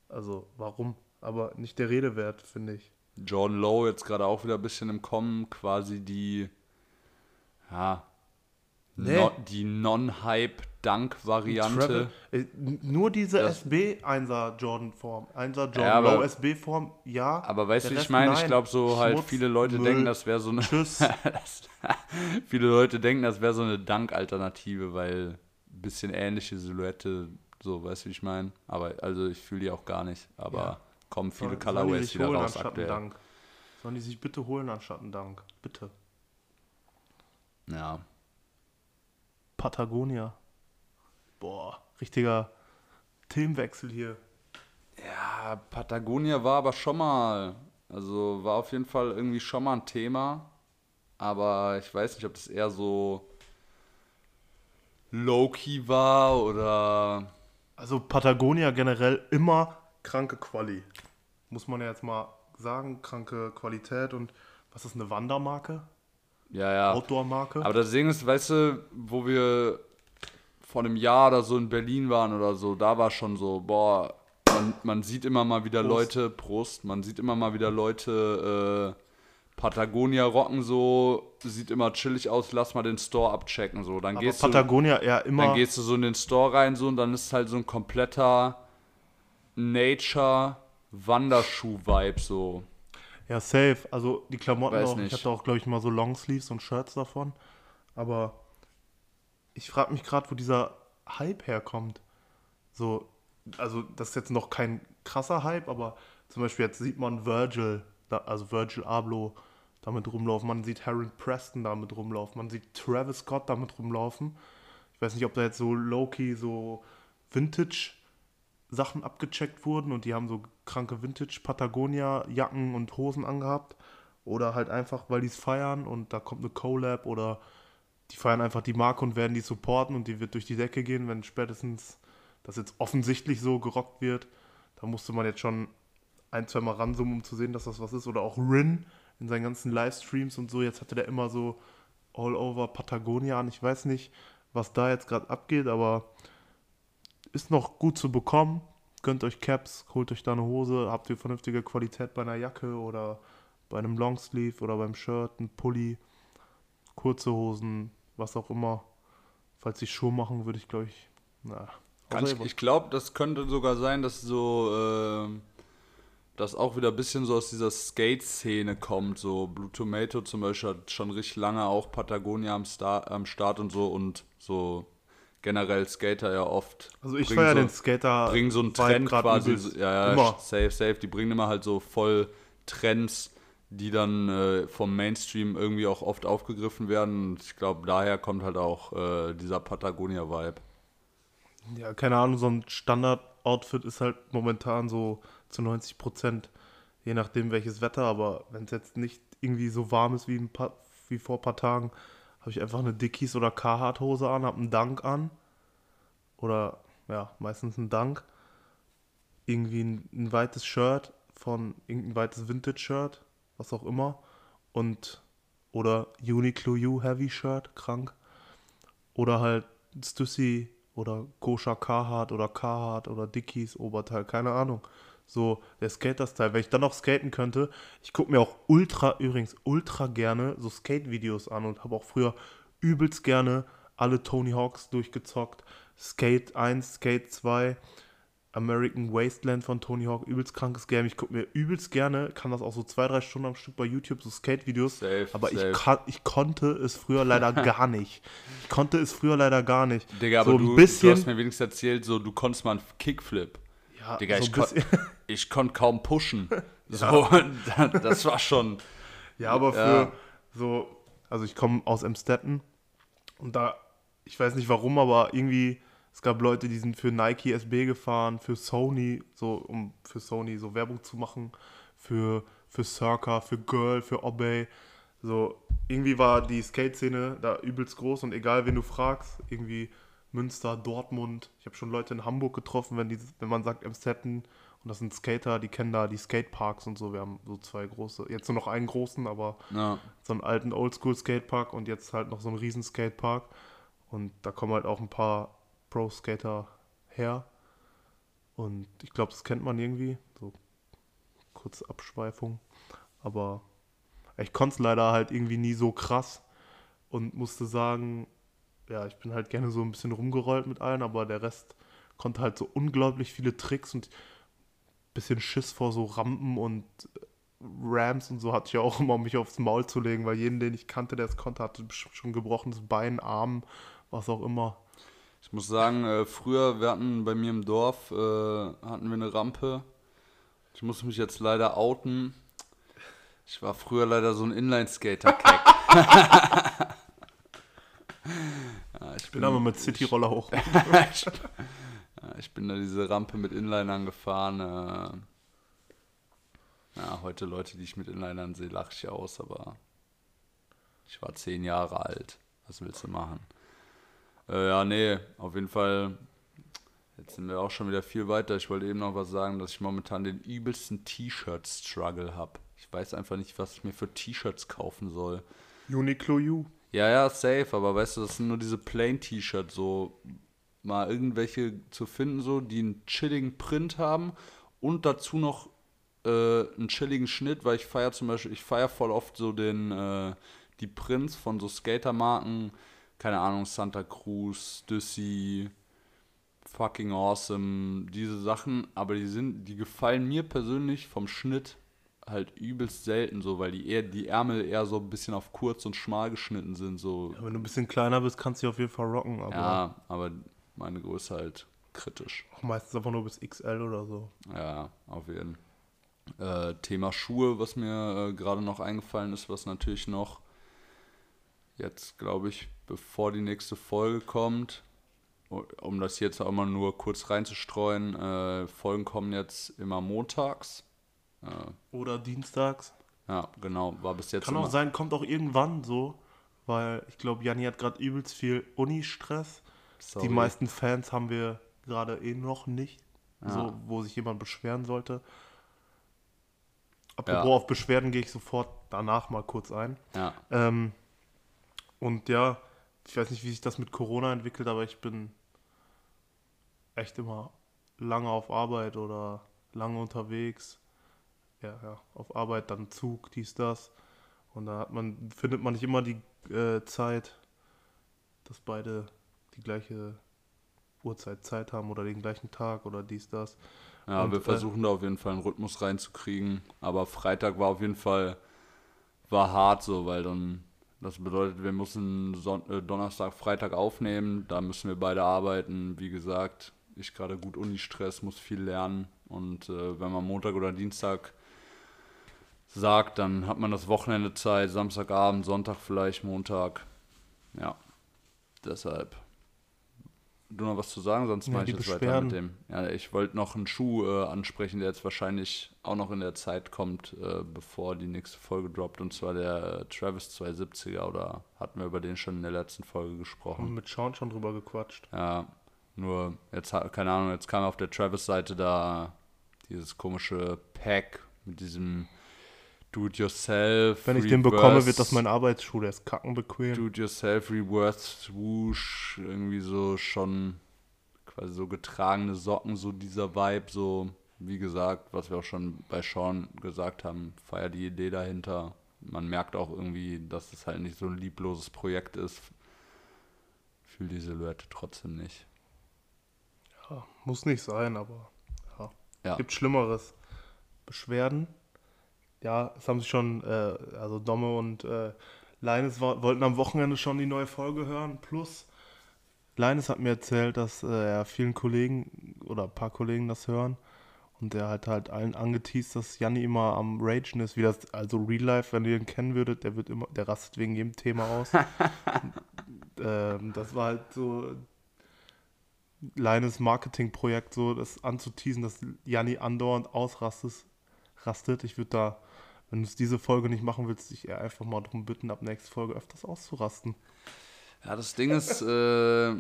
Also, warum? Aber nicht der Rede wert, finde ich. Jordan Lowe jetzt gerade auch wieder ein bisschen im Kommen, quasi die, ja, Nee. no, die Non-Hype-Dunk-Variante. Äh, nur diese Das- SB 1er Jordan Form. 1er Jordan Ja, aber- Low SB Form, ja. Aber weißt du, ich meine? Ich glaube so halt, Schmutz, viele Leute Müll. denken, das wäre so eine, Tschüss. viele Leute denken, das wäre so eine Dunk-Alternative, weil ein bisschen ähnliche Silhouette, so, weißt du, wie ich meine? Aber, also ich fühle die auch gar nicht, aber Ja. Kommen viele die Colorways wieder holen raus aktuell. Dank? Sollen die sich bitte holen anstatt einen Dank? Bitte. Ja, Patagonia. Boah, richtiger Themenwechsel hier. Ja, Patagonia war aber schon mal, also war auf jeden Fall irgendwie schon mal ein Thema, aber ich weiß nicht, ob das eher so low-key war oder Also Patagonia generell immer kranke Quali. Muss man ja jetzt mal sagen, kranke Qualität und was ist eine Wandermarke? ja, ja. Outdoor-Marke? Aber das Ding ist, weißt du, wo wir vor einem Jahr oder so in Berlin waren oder so, da war schon so, boah, man, man sieht immer mal wieder Prost. Leute, Prost, man sieht immer mal wieder Leute äh, Patagonia rocken so, sieht immer chillig aus, lass mal den Store abchecken so. Dann Aber gehst du Patagonia ja immer. dann gehst du so in den Store rein so und dann ist halt so ein kompletter Nature Wanderschuh-Vibe so. Ja, safe. Also die Klamotten Weiß auch. nicht. Ich hatte auch, glaube ich, mal so Longsleeves und Shirts davon. Aber ich frage mich gerade, wo dieser Hype herkommt. So, also das ist jetzt noch kein krasser Hype, aber zum Beispiel jetzt sieht man Virgil, also Virgil Abloh damit rumlaufen. Man sieht Harold Preston damit rumlaufen. Man sieht Travis Scott damit rumlaufen. Ich weiß nicht, ob da jetzt so low-key so Vintage Sachen abgecheckt wurden und die haben so kranke Vintage Patagonia Jacken und Hosen angehabt oder halt einfach, weil die es feiern und da kommt eine Collab oder die feiern einfach die Marke und werden die supporten und die wird durch die Decke gehen, wenn spätestens das jetzt offensichtlich so gerockt wird. Da musste man jetzt schon ein, zwei Mal ranzoomen, um zu sehen, dass das was ist. Oder auch Rin in seinen ganzen Livestreams und so. Jetzt hatte der immer so all over Patagonia an. Ich weiß nicht, was da jetzt gerade abgeht, aber ist noch gut zu bekommen. Gönnt euch Caps, holt euch da eine Hose, habt ihr vernünftige Qualität bei einer Jacke oder bei einem Longsleeve oder beim Shirt, ein Pulli, kurze Hosen, was auch immer. Falls ich Schuhe machen, würde ich glaube ich, na, ich ich glaube, das könnte sogar sein, dass so, äh, das auch wieder ein bisschen so aus dieser Skate-Szene kommt. So Blue Tomato zum Beispiel hat schon richtig lange auch Patagonia am, Star am Start und so und so generell Skater ja oft. Also ich feiere so, den Skater. bringen so einen Trend quasi. übelst. Ja, ja, Immer. safe, safe. Die bringen immer halt so voll Trends, die dann äh, vom Mainstream irgendwie auch oft aufgegriffen werden. Und ich glaube, daher kommt halt auch äh, dieser Patagonia-Vibe. Ja, keine Ahnung, so ein Standard-Outfit ist halt momentan so zu 90 Prozent, je nachdem welches Wetter, aber wenn es jetzt nicht irgendwie so warm ist wie, ein paar, wie vor ein paar Tagen, habe ich einfach eine Dickies oder Carhartt-Hose an, habe einen Dunk an. Oder ja, meistens einen Dunk, irgendwie ein, ein weites Shirt von irgendein weites Vintage-Shirt, was auch immer. Und oder Uniqlo U Heavy Shirt, krank. Oder halt Stussy oder Gosha Carhartt oder Carhartt oder Dickies Oberteil, keine Ahnung. So der Skater-Style. Wenn ich dann noch skaten könnte, ich gucke mir auch ultra, übrigens ultra gerne so Skate-Videos an und habe auch früher übelst gerne alle Tony Hawks durchgezockt. Skate 1, Skate 2, American Wasteland von Tony Hawk, übelst krankes Game. Ich gucke mir übelst gerne, kann das auch so zwei, drei Stunden am Stück bei YouTube, so Skate-Videos. Aber safe. Ich, kann, ich konnte es früher leider gar nicht. Ich konnte es früher leider gar nicht. Digga, so aber ein du, bisschen, du hast mir wenigstens erzählt, so du konntest mal einen Kickflip. ja, Digga, so ich, kon ich konnte kaum pushen. So, das war schon. ja, aber für Ja. so, also ich komme aus Emstetten und da, ich weiß nicht warum, aber irgendwie, es gab Leute, die sind für Nike SB gefahren, für Sony, so um für Sony so Werbung zu machen, für, für Circa, für Girl, für Obey. So, irgendwie war die Skate-Szene da übelst groß und egal wen du fragst, irgendwie Münster, Dortmund. Ich habe schon Leute in Hamburg getroffen, wenn, die, wenn man sagt Emstetten und das sind Skater, die kennen da die Skateparks und so. Wir haben so zwei große, jetzt nur noch einen großen, aber Ja. so einen alten Oldschool-Skatepark und jetzt halt noch so einen riesen Skatepark. Und da kommen halt auch ein paar Pro-Skater her. Und ich glaube, das kennt man irgendwie. So kurze Abschweifung. Aber ich konnte es leider halt irgendwie nie so krass und musste sagen, ja, ich bin halt gerne so ein bisschen rumgerollt mit allen, aber der Rest konnte halt so unglaublich viele Tricks und bisschen Schiss vor so Rampen und Rams und so hatte ich ja auch immer, um mich aufs Maul zu legen, weil jeden, den ich kannte, der es konnte, hatte schon gebrochenes Bein, Arm, was auch immer. Ich muss sagen, äh, früher, wir hatten bei mir im Dorf, äh, hatten wir eine Rampe. Ich muss mich jetzt leider outen. Ich war früher leider so ein Inline-Skater-Keck. ja, ich Bin aber mit Cityroller hoch. ich, bin da diese Rampe mit Inlinern gefahren. Äh, ja, heute Leute, die ich mit Inlinern sehe, lache ich aus, aber ich war zehn Jahre alt. Was willst du machen? Äh, ja, nee, auf jeden Fall. Jetzt sind wir auch schon wieder viel weiter. Ich wollte eben noch was sagen, dass ich momentan den übelsten T-Shirt-Struggle habe. Ich weiß einfach nicht, was ich mir für T-Shirts kaufen soll. Uniqlo U. Ja, ja, safe, aber weißt du, das sind nur diese Plain-T-Shirts, so mal irgendwelche zu finden, so, die einen chilligen Print haben und dazu noch äh, einen chilligen Schnitt, weil ich feiere zum Beispiel, ich feiere voll oft so den, äh, die Prints von so Skatermarken, keine Ahnung, Santa Cruz, Düssi, fucking awesome, diese Sachen, aber die sind, die gefallen mir persönlich vom Schnitt halt übelst selten so, weil die eher, die Ärmel eher so ein bisschen auf kurz und schmal geschnitten sind, so. Ja, wenn du ein bisschen kleiner bist, kannst du die auf jeden Fall rocken, aber Ja, aber meine Größe halt kritisch. auch meistens einfach nur bis XL oder so. Ja, auf jeden Fall. Äh, Thema Schuhe, was mir äh, gerade noch eingefallen ist, was natürlich noch jetzt, glaube ich, bevor die nächste Folge kommt, um das jetzt auch mal nur kurz reinzustreuen, äh, Folgen kommen jetzt immer montags. Äh, Oder dienstags. ja, genau, war bis jetzt Kann immer, auch sein, kommt auch irgendwann so, weil ich glaube, Janni hat gerade übelst viel Uni-Stress. Sorry. Die meisten Fans haben wir gerade eh noch nicht, Ja. so, wo sich jemand beschweren sollte. Apropos Ja. auf Beschwerden gehe ich sofort danach mal kurz ein. Ja. Ähm, und ja, ich weiß nicht, wie sich das mit Corona entwickelt, aber ich bin echt immer lange auf Arbeit oder lange unterwegs. Ja, ja, auf Arbeit, dann Zug, dies, das. Und da hat man, findet man nicht immer die äh, Zeit, dass beide die gleiche Uhrzeit Zeit haben oder den gleichen Tag oder dies, das. Ja, Und, wir äh, versuchen da auf jeden Fall einen Rhythmus reinzukriegen. Aber Freitag war auf jeden Fall war hart so, weil dann das bedeutet, wir müssen Son äh, Donnerstag, Freitag aufnehmen. Da müssen wir beide arbeiten. Wie gesagt, ich gerade gut Uni-Stress, muss viel lernen. Und äh, wenn man Montag oder Dienstag sagt, dann hat man das Wochenende Zeit, Samstagabend, Sonntag vielleicht, Montag. Ja, deshalb. Du noch was zu sagen, sonst Ja, mache ich jetzt weiter mit dem. Ja, ich wollte noch einen Schuh äh, ansprechen, der jetzt wahrscheinlich auch noch in der Zeit kommt, äh, bevor die nächste Folge droppt, und zwar der äh, Travis 270er, oder hatten wir über den schon in der letzten Folge gesprochen? mit Sean schon drüber gequatscht. Ja, nur jetzt, keine Ahnung, jetzt kam auf der Travis-Seite da dieses komische Pack mit diesem Do-it-yourself. Wenn ich den bekomme, Reverse- wird das mein Arbeitsschuh, der ist kackenbequem. Do-it-yourself Reverse Swoosh, irgendwie so schon quasi so getragene Socken, so dieser Vibe, so wie gesagt, was wir auch schon bei Sean gesagt haben, feier die Idee dahinter. Man merkt auch irgendwie, dass es halt nicht so ein liebloses Projekt ist. Fühl die Silhouette trotzdem nicht. Ja, muss nicht sein, aber ja. Ja. Gibt Schlimmeres. Beschwerden. Ja, es haben sich schon, äh, also Domme und äh, Leines wollten am Wochenende schon die neue Folge hören. Plus, Leines hat mir erzählt, dass äh, er vielen Kollegen oder ein paar Kollegen das hören. Und er hat halt allen angeteased, dass Janni immer am Ragen ist, wie das, also Real Life, wenn ihr ihn kennen würdet, der wird immer, der rastet wegen jedem Thema aus. ähm, das war halt so Leines Marketingprojekt, so das anzuteasen, dass Janni andauernd ausrastet. Rastet. Ich würde da, wenn du es diese Folge nicht machen willst, dich eher einfach mal darum bitten, ab nächste Folge öfters auszurasten. Ja, das Ding ist, äh,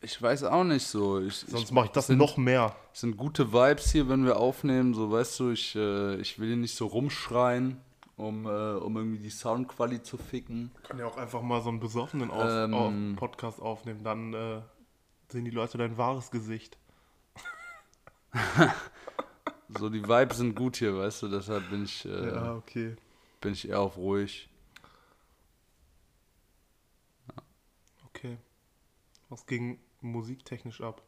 ich weiß auch nicht so. Ich, Sonst ich, mache ich das sind- noch mehr. Es sind gute Vibes hier, wenn wir aufnehmen. So, weißt du, ich, äh, ich will hier nicht so rumschreien, um, äh, um irgendwie die Soundqualität zu ficken. kann ja auch einfach mal so einen besoffenen auf, Ähm. auf Podcast aufnehmen. Dann äh, sehen die Leute dein wahres Gesicht. So, die Vibes sind gut hier, weißt du, deshalb bin ich, äh, okay. bin ich eher auf ruhig. Okay. Was ging musiktechnisch ab?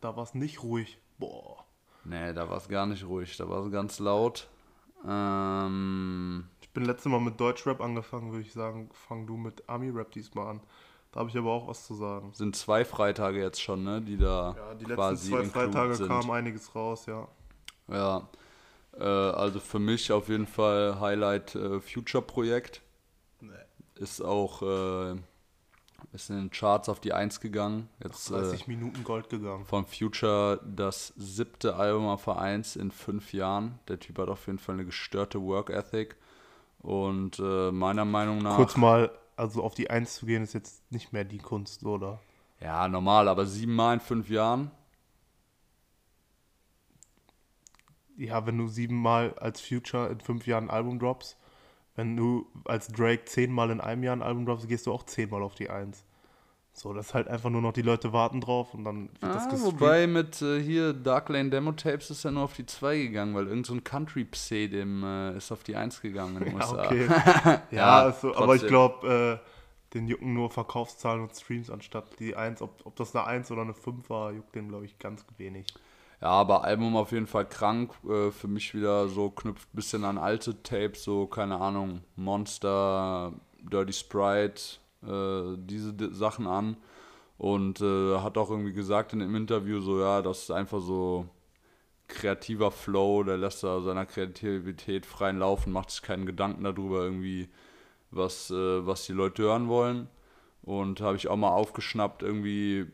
Da war es nicht ruhig. Boah. Nee, da war es gar nicht ruhig, da war es ganz laut. Ähm, Ich bin letztes Mal mit Deutschrap angefangen, würde ich sagen, fang du mit Ami-Rap diesmal an. Da habe ich aber auch was zu sagen. sind zwei Freitage jetzt schon, ne, die da Ja, die letzten quasi zwei Freitage sind. kam einiges raus, ja. Ja, äh, also für mich auf jeden Fall Highlight äh, Future Projekt. Nee. Ist auch äh, ist in den Charts auf die 1 gegangen. Jetzt äh, 30 Minuten Gold gegangen. von Future das siebte Album auf der 1 in fünf Jahren. Der Typ hat auf jeden Fall eine gestörte Work Ethic. Und äh, meiner Meinung nach. Kurz mal, also auf die Eins zu gehen, ist jetzt nicht mehr die Kunst, oder? Ja, normal, aber siebenmal in fünf Jahren. Ja, wenn du siebenmal als Future in fünf Jahren ein Album droppst, wenn du als Drake zehnmal in einem Jahr ein Album droppst, gehst du auch zehnmal auf die Eins. So, das ist halt einfach nur noch, die Leute warten drauf und dann wird das Ah, gestreamt. wobei mit äh, hier Dark Lane Demo Tapes ist er nur auf die 2 gegangen, weil irgend so Country Pse dem äh, ist auf die 1 gegangen in den Ja, USA. okay. ja, Ja, also, aber ich glaube, äh, den jucken nur Verkaufszahlen und Streams anstatt die Eins. Ob, ob das eine Eins oder eine Fünf war, juckt den, glaube ich, ganz wenig. Ja, aber Album auf jeden Fall krank. Äh, für mich wieder so knüpft ein bisschen an alte Tapes, so keine Ahnung, Monster, Dirty Sprite, äh, diese Sachen an. Und äh, hat auch irgendwie gesagt in dem Interview so, ja, das ist einfach so kreativer Flow, der lässt da seiner Kreativität freien Laufen, macht sich keinen Gedanken darüber irgendwie, was, äh, was die Leute hören wollen. Und habe ich auch mal aufgeschnappt, irgendwie,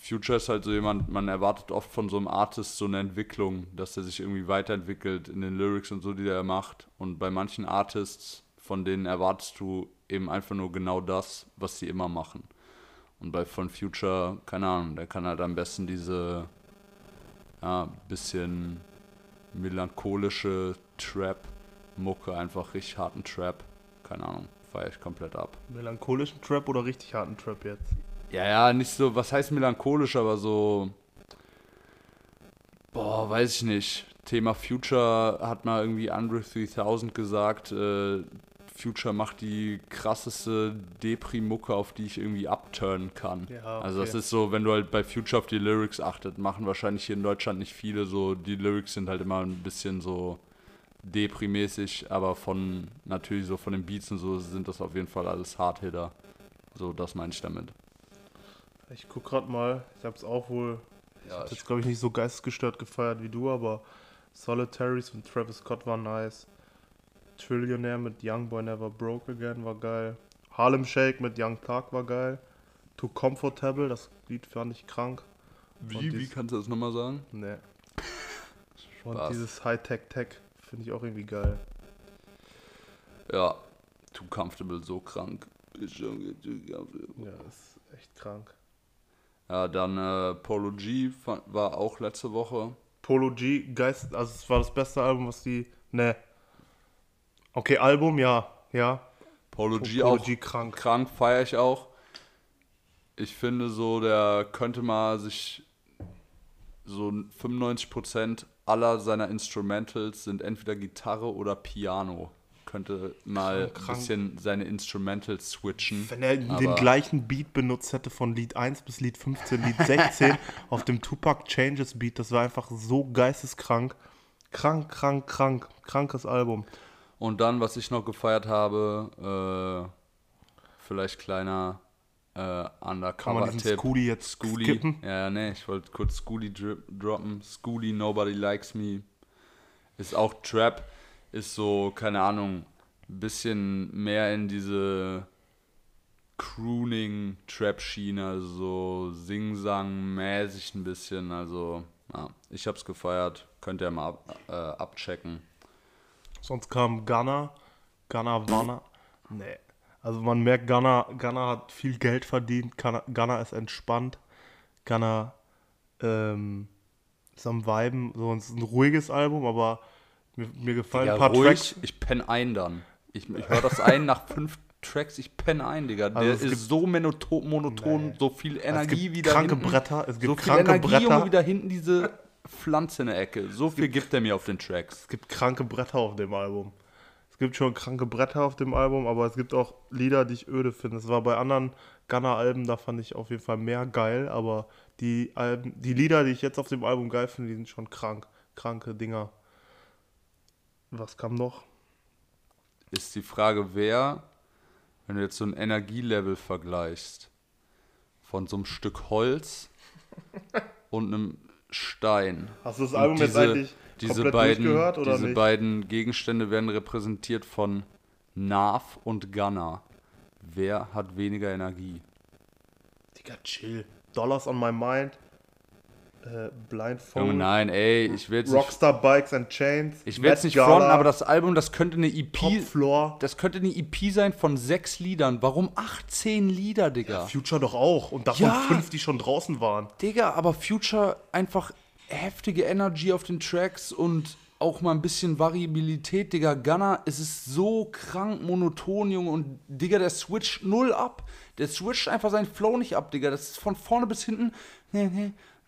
Future ist halt so jemand, man erwartet oft von so einem Artist so eine Entwicklung, dass er sich irgendwie weiterentwickelt in den Lyrics und so, die er macht. Und bei manchen Artists, von denen erwartest du eben einfach nur genau das, was sie immer machen. Und bei von Future, keine Ahnung, der kann halt am besten diese ja, bisschen melancholische Trap-Mucke, einfach richtig harten Trap. Keine Ahnung, feiere ich komplett ab. Melancholischen Trap oder richtig harten Trap jetzt? Ja, ja, nicht so, was heißt melancholisch, aber so. Boah, weiß ich nicht. Thema Future hat mal irgendwie Andre 3000 gesagt, äh, Future macht die krasseste Depri-Mucke, auf die ich irgendwie abturnen kann. Ja, Also das okay. ist so, wenn du halt bei Future auf die Lyrics achtet, machen wahrscheinlich hier in Deutschland nicht viele so, die Lyrics sind halt immer ein bisschen so Depri-mäßig, aber von, natürlich so von den Beats und so sind das auf jeden Fall alles Hardhitter. So, das meine ich damit. Ich guck grad mal, ich hab's auch wohl Ja, jetzt glaube ich nicht so geistesgestört gefeiert wie du, aber Solitaries von Travis Scott war nice. Trillionaire mit Young Boy Never Broke Again war geil. Harlem Shake mit Young Thug war geil. Too Comfortable, das Lied fand ich krank. Wie, Und wie kannst du das nochmal sagen? Nee. Und dieses High-Tech Tech finde ich auch irgendwie geil. Ja, too comfortable, so krank. Ist schon too comfortable. Ja, ist echt krank. Ja, dann äh, Polo G war auch letzte Woche. Polo G, Geist, also es war das beste Album, was die. Ne. Okay, Album, ja. Ja. Polo G Polo auch G krank. krank, feiere ich auch. Ich finde so, der könnte mal sich so 95% aller seiner Instrumentals sind entweder Gitarre oder Piano. Könnte mal ein bisschen seine Instrumentals switchen. Wenn er den gleichen Beat benutzt hätte von Lied 1 bis Lied 15, Lied 16 auf dem Tupac Changes Beat, das war einfach so geisteskrank. Krank, krank, krank. Krankes Album. Und dann, was ich noch gefeiert habe, äh, vielleicht kleiner äh, Kann man diesen Undercover-Tipp. Scooty jetzt Schoolie. skippen? Ja, ja, nee, ich wollte kurz Schoolie dri- droppen. Schoolie, Nobody Likes Me. Ist auch Trap. Ist so, keine Ahnung, ein bisschen mehr in diese Crooning-Trap-Schiene, also so Sing-Sang-mäßig ein bisschen. Also, ja, ich hab's gefeiert. Könnt ihr mal ab, äh, abchecken. Sonst kam Gunna. Gunna Wanna. Nee. Also man merkt, Gunna, Gunna hat viel Geld verdient. Gunna ist entspannt. Gunna ähm, ist am Viben. So, es ein ruhiges Album, aber mir, mir gefallen Ja, ein paar ruhig, Tracks. ich penne ein dann. Ich, ich höre das ein nach fünf Tracks, ich penne ein, Digga. Der Also ist so monoto monoton, Nee. so viel Es Energie gibt wieder kranke hinten. Bretter. Es gibt so viel kranke Energie, Junge, Bretter. wieder hinten diese Pflanze in der Ecke. So viel gibt er mir auf den Tracks. Es gibt kranke Bretter auf dem Album. Es gibt schon kranke Bretter auf dem Album, aber es gibt auch Lieder, die ich öde finde. Es war bei anderen Gunner-Alben, da fand ich auf jeden Fall mehr geil, aber die Alben, die Lieder, die ich jetzt auf dem Album geil finde, die sind schon krank. Kranke Dinger. Was kam noch? Ist die Frage, wer, wenn du jetzt so ein Energielevel vergleichst, von so einem Stück Holz und einem Stein. Hast du das Album jetzt eigentlich diese beiden, durchgehört oder diese nicht? beiden Gegenstände werden repräsentiert von Nav und Gunner. Wer hat weniger Energie? Digga, chill. Dollars on my mind. Äh, Blindfold. nein, ey, ich will jetzt nicht, Rockstar Bikes and Chains. ich will jetzt Met nicht Gala, fronten, aber das Album, das könnte eine EP, Top Floor. das könnte eine EP sein von sechs Liedern. Warum 18 Lieder, Digga? Future doch auch. Und davon Ja. fünf, die schon draußen waren. Digga, aber Future einfach heftige Energy auf den Tracks und auch mal ein bisschen Variabilität, Digga. Gunner, es ist so krank monoton, Junge. Und Digga, der switcht null ab. Der switcht einfach seinen Flow nicht ab, Digga. Das ist von vorne bis hinten.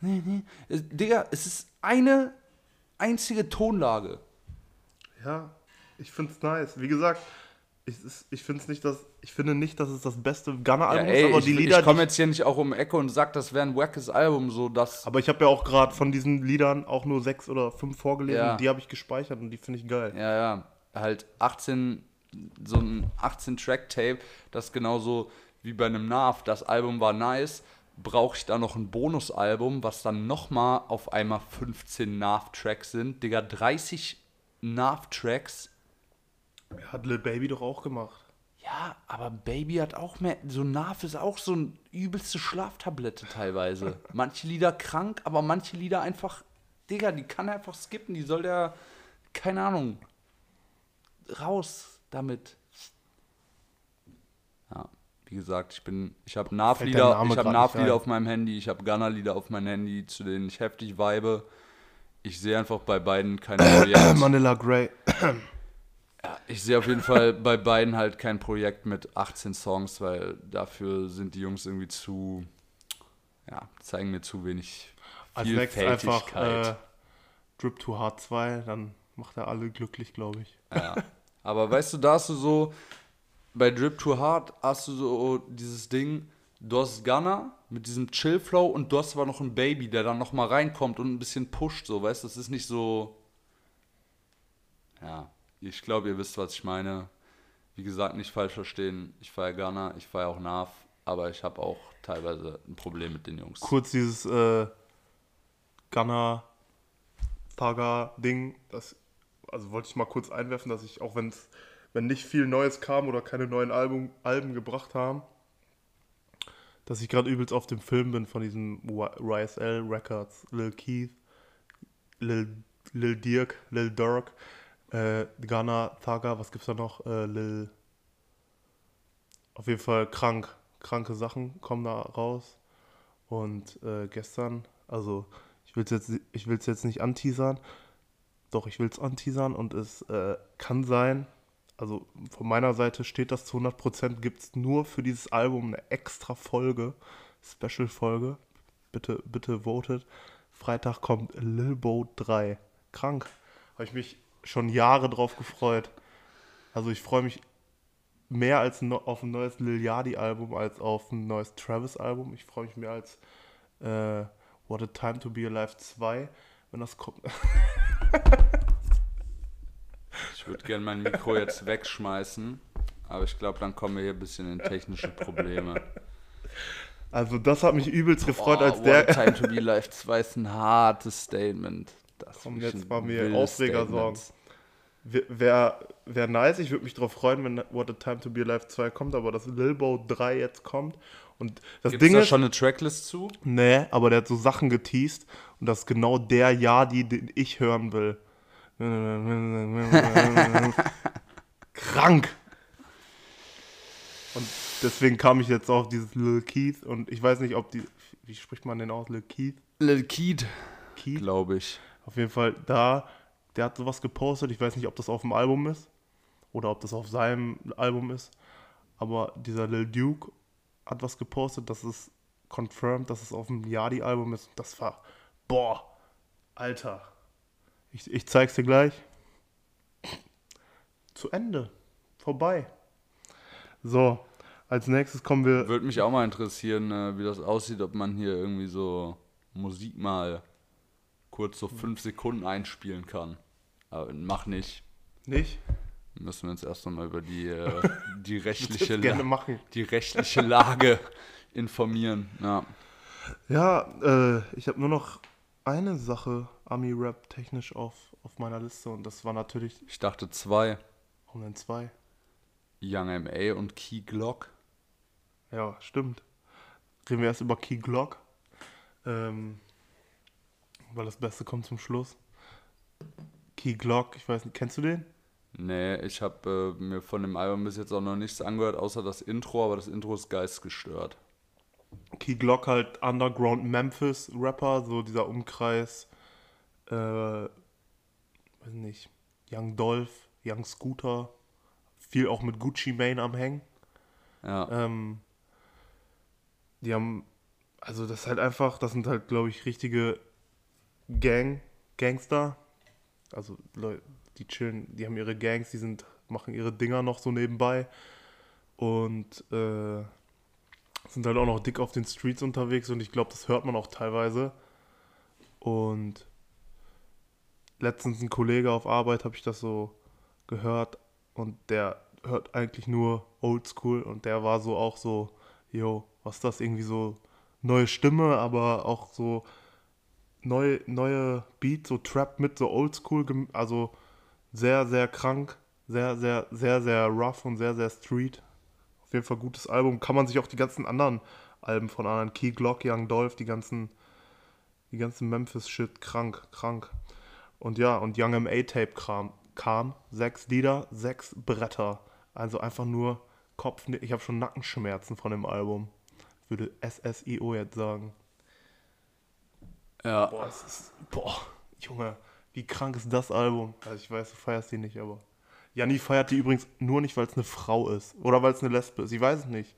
Nee, nee. Es- Digga, es ist eine einzige Tonlage. Ja, ich find's nice. Wie gesagt, ich, ich find's nicht, dass ich finde nicht, dass es das beste Ja, Gunner-Album ey, ist, aber ich, die Lieder, ich komme jetzt hier nicht auch um Ecke und sag, das wäre ein wackes Album, so dass. aber ich habe ja auch gerade von diesen Liedern auch nur sechs oder fünf vorgelesen. Ja. Die habe ich gespeichert und die finde ich geil. Ja, ja. Halt 18, so ein 18-Track-Tape, das genauso wie bei einem Nav. Das Album war nice. Brauche ich da noch ein Bonusalbum, was dann nochmal auf einmal 15 Nav-Tracks sind. Digga, 30 Nav-Tracks. Hat Lil Baby doch auch gemacht. Ja, aber Baby hat auch mehr. So Nav ist auch so ein übelste Schlaftablette teilweise. manche Lieder krank, aber manche Lieder einfach. Digga, die kann er einfach skippen. Die soll der. Keine Ahnung. Raus damit. Ja, wie gesagt, ich bin, ich habe der Nav-Lieder, Nav-Lieder ein. auf meinem Handy, ich habe Gunner-Lieder auf meinem Handy, zu denen ich heftig vibe. Ich sehe einfach bei beiden kein Projekt. Manila Grey. Ich sehe auf jeden Fall bei beiden halt kein Projekt mit 18 Songs, weil dafür sind die Jungs irgendwie zu, ja, zeigen mir zu wenig Als nächstes einfach äh, Drip to Hard 2, dann macht er alle glücklich, glaube ich. Ja. Aber weißt du, da hast du so, bei Drip Too Hard hast du so dieses Ding, du hast Gunner mit diesem Chill-Flow und du hast aber noch einen Baby, der dann nochmal reinkommt und ein bisschen pusht, so, weißt du, das ist nicht so, ja, ich glaube, ihr wisst, was ich meine. Wie gesagt, nicht falsch verstehen, ich feiere Gunner, ich feiere auch Nav, aber ich habe auch teilweise ein Problem mit den Jungs. Kurz dieses äh, Gunner Taga Ding, das also wollte ich mal kurz einwerfen, dass ich auch wenn's wenn nicht viel Neues kam oder keine neuen Album, Alben gebracht haben, dass ich gerade übelst auf dem Film bin von diesem YSL Records, Lil Keith, Lil, Lil Dirk, Lil Durk, äh, Gunner, Thaga, was gibt's da noch? Äh, Lil. Auf jeden Fall krank. Kranke Sachen kommen da raus. Und äh, gestern, also ich will es jetzt, ich will's jetzt nicht anteasern, doch ich will es anteasern und es äh, kann sein, also von meiner Seite steht das zu 100%, gibt es nur für dieses Album eine extra Folge, Special-Folge. Bitte, bitte votet. Freitag kommt Lil Boat 3. Krank. Habe ich mich schon Jahre drauf gefreut. Also ich freue mich mehr als no auf ein neues Lil Yachty-Album als auf ein neues Travis-Album. Ich freue mich mehr als äh, What a Time to Be Alive 2, wenn das kommt. Ich würde gerne mein Mikro jetzt wegschmeißen, aber ich glaube, dann kommen wir hier ein bisschen in technische Probleme. Also das hat mich übelst gefreut, Oh, als What der... a Time to Be Live 2 ist ein hartes Statement. Das Komm, jetzt mal mir wildes Aufreger Statement. Wäre wär nice, ich würde mich drauf freuen, wenn What a Time to Be Alive 2 kommt, aber dass Lil Bo 3 jetzt kommt. Und das Gibt's Ding da ist, schon eine Tracklist zu? nee, aber der hat so Sachen geteased und das ist genau der Yadi, den ich hören will. Krank! Und deswegen kam ich jetzt auf dieses Lil Keith und ich weiß nicht, ob die, wie spricht man den aus, Lil Keith? Lil Keed, Keith? glaube ich. Auf jeden Fall da, der hat sowas gepostet. Ich weiß nicht, ob das auf dem Album ist oder ob das auf seinem Album ist. Aber dieser Lil Duke hat was gepostet, das ist confirmed, dass es auf dem Yadi-Album ist. Das war, boah, Alter. Ich, ich zeig's dir gleich. Zu Ende. Vorbei. So, als nächstes kommen wir. Würde mich auch mal interessieren, äh, wie das aussieht, ob man hier irgendwie so Musik mal kurz so fünf Sekunden einspielen kann. Aber mach nicht. Nicht? Müssen wir uns erst noch mal über die, äh, die, rechtliche, La die rechtliche Lage informieren. Ja. Ja, äh, ich habe nur noch eine Sache Ami-Rap technisch auf, auf meiner Liste und das war natürlich Ich dachte zwei. um den zwei. Young MA und Key Glock. Ja, stimmt. Reden wir erst über Key Glock. Ähm, weil das Beste kommt zum Schluss. Key Glock, ich weiß nicht, kennst du den? Nee, ich habe äh, mir von dem Album bis jetzt auch noch nichts angehört, außer das Intro, aber das Intro ist geistgestört. Key Glock halt Underground Memphis Rapper, so dieser Umkreis, äh, weiß nicht, Young Dolph, Young Scooter, viel auch mit Gucci Mane am Hängen. Ja. Ähm, die haben, also das ist halt einfach, das sind halt, glaube ich, richtige Gang, Gangster. Also Leute, die chillen, die haben ihre Gangs, die sind, machen ihre Dinger noch so nebenbei und äh, sind halt auch noch dick auf den Streets unterwegs und ich glaube, das hört man auch teilweise. Und letztens ein Kollege auf Arbeit habe ich das so gehört und der hört eigentlich nur Oldschool und der war so auch so, yo, was ist das irgendwie so neue Stimme, aber auch so neue, neue Beat, so Trap mit so Oldschool, also sehr, sehr krank, sehr, sehr, sehr, sehr rough und sehr, sehr street. Auf jeden Fall gutes Album. Kann man sich auch die ganzen anderen Alben von anderen, Key Glock, Young Dolph, die ganzen, die ganzen Memphis-Shit, krank, krank. Und ja, und Young MA Tape kam, kam, sechs Lieder, sechs Bretter. Also einfach nur Kopf, ich habe schon Nackenschmerzen von dem Album. Würde SSIO jetzt sagen. Ja. Boah, es ist, boah, Junge, wie krank ist das Album? Also ich weiß, du feierst die nicht, aber. Janni feiert die übrigens nur nicht, weil es eine Frau ist. Oder weil es eine Lesbe ist. Ich weiß es nicht.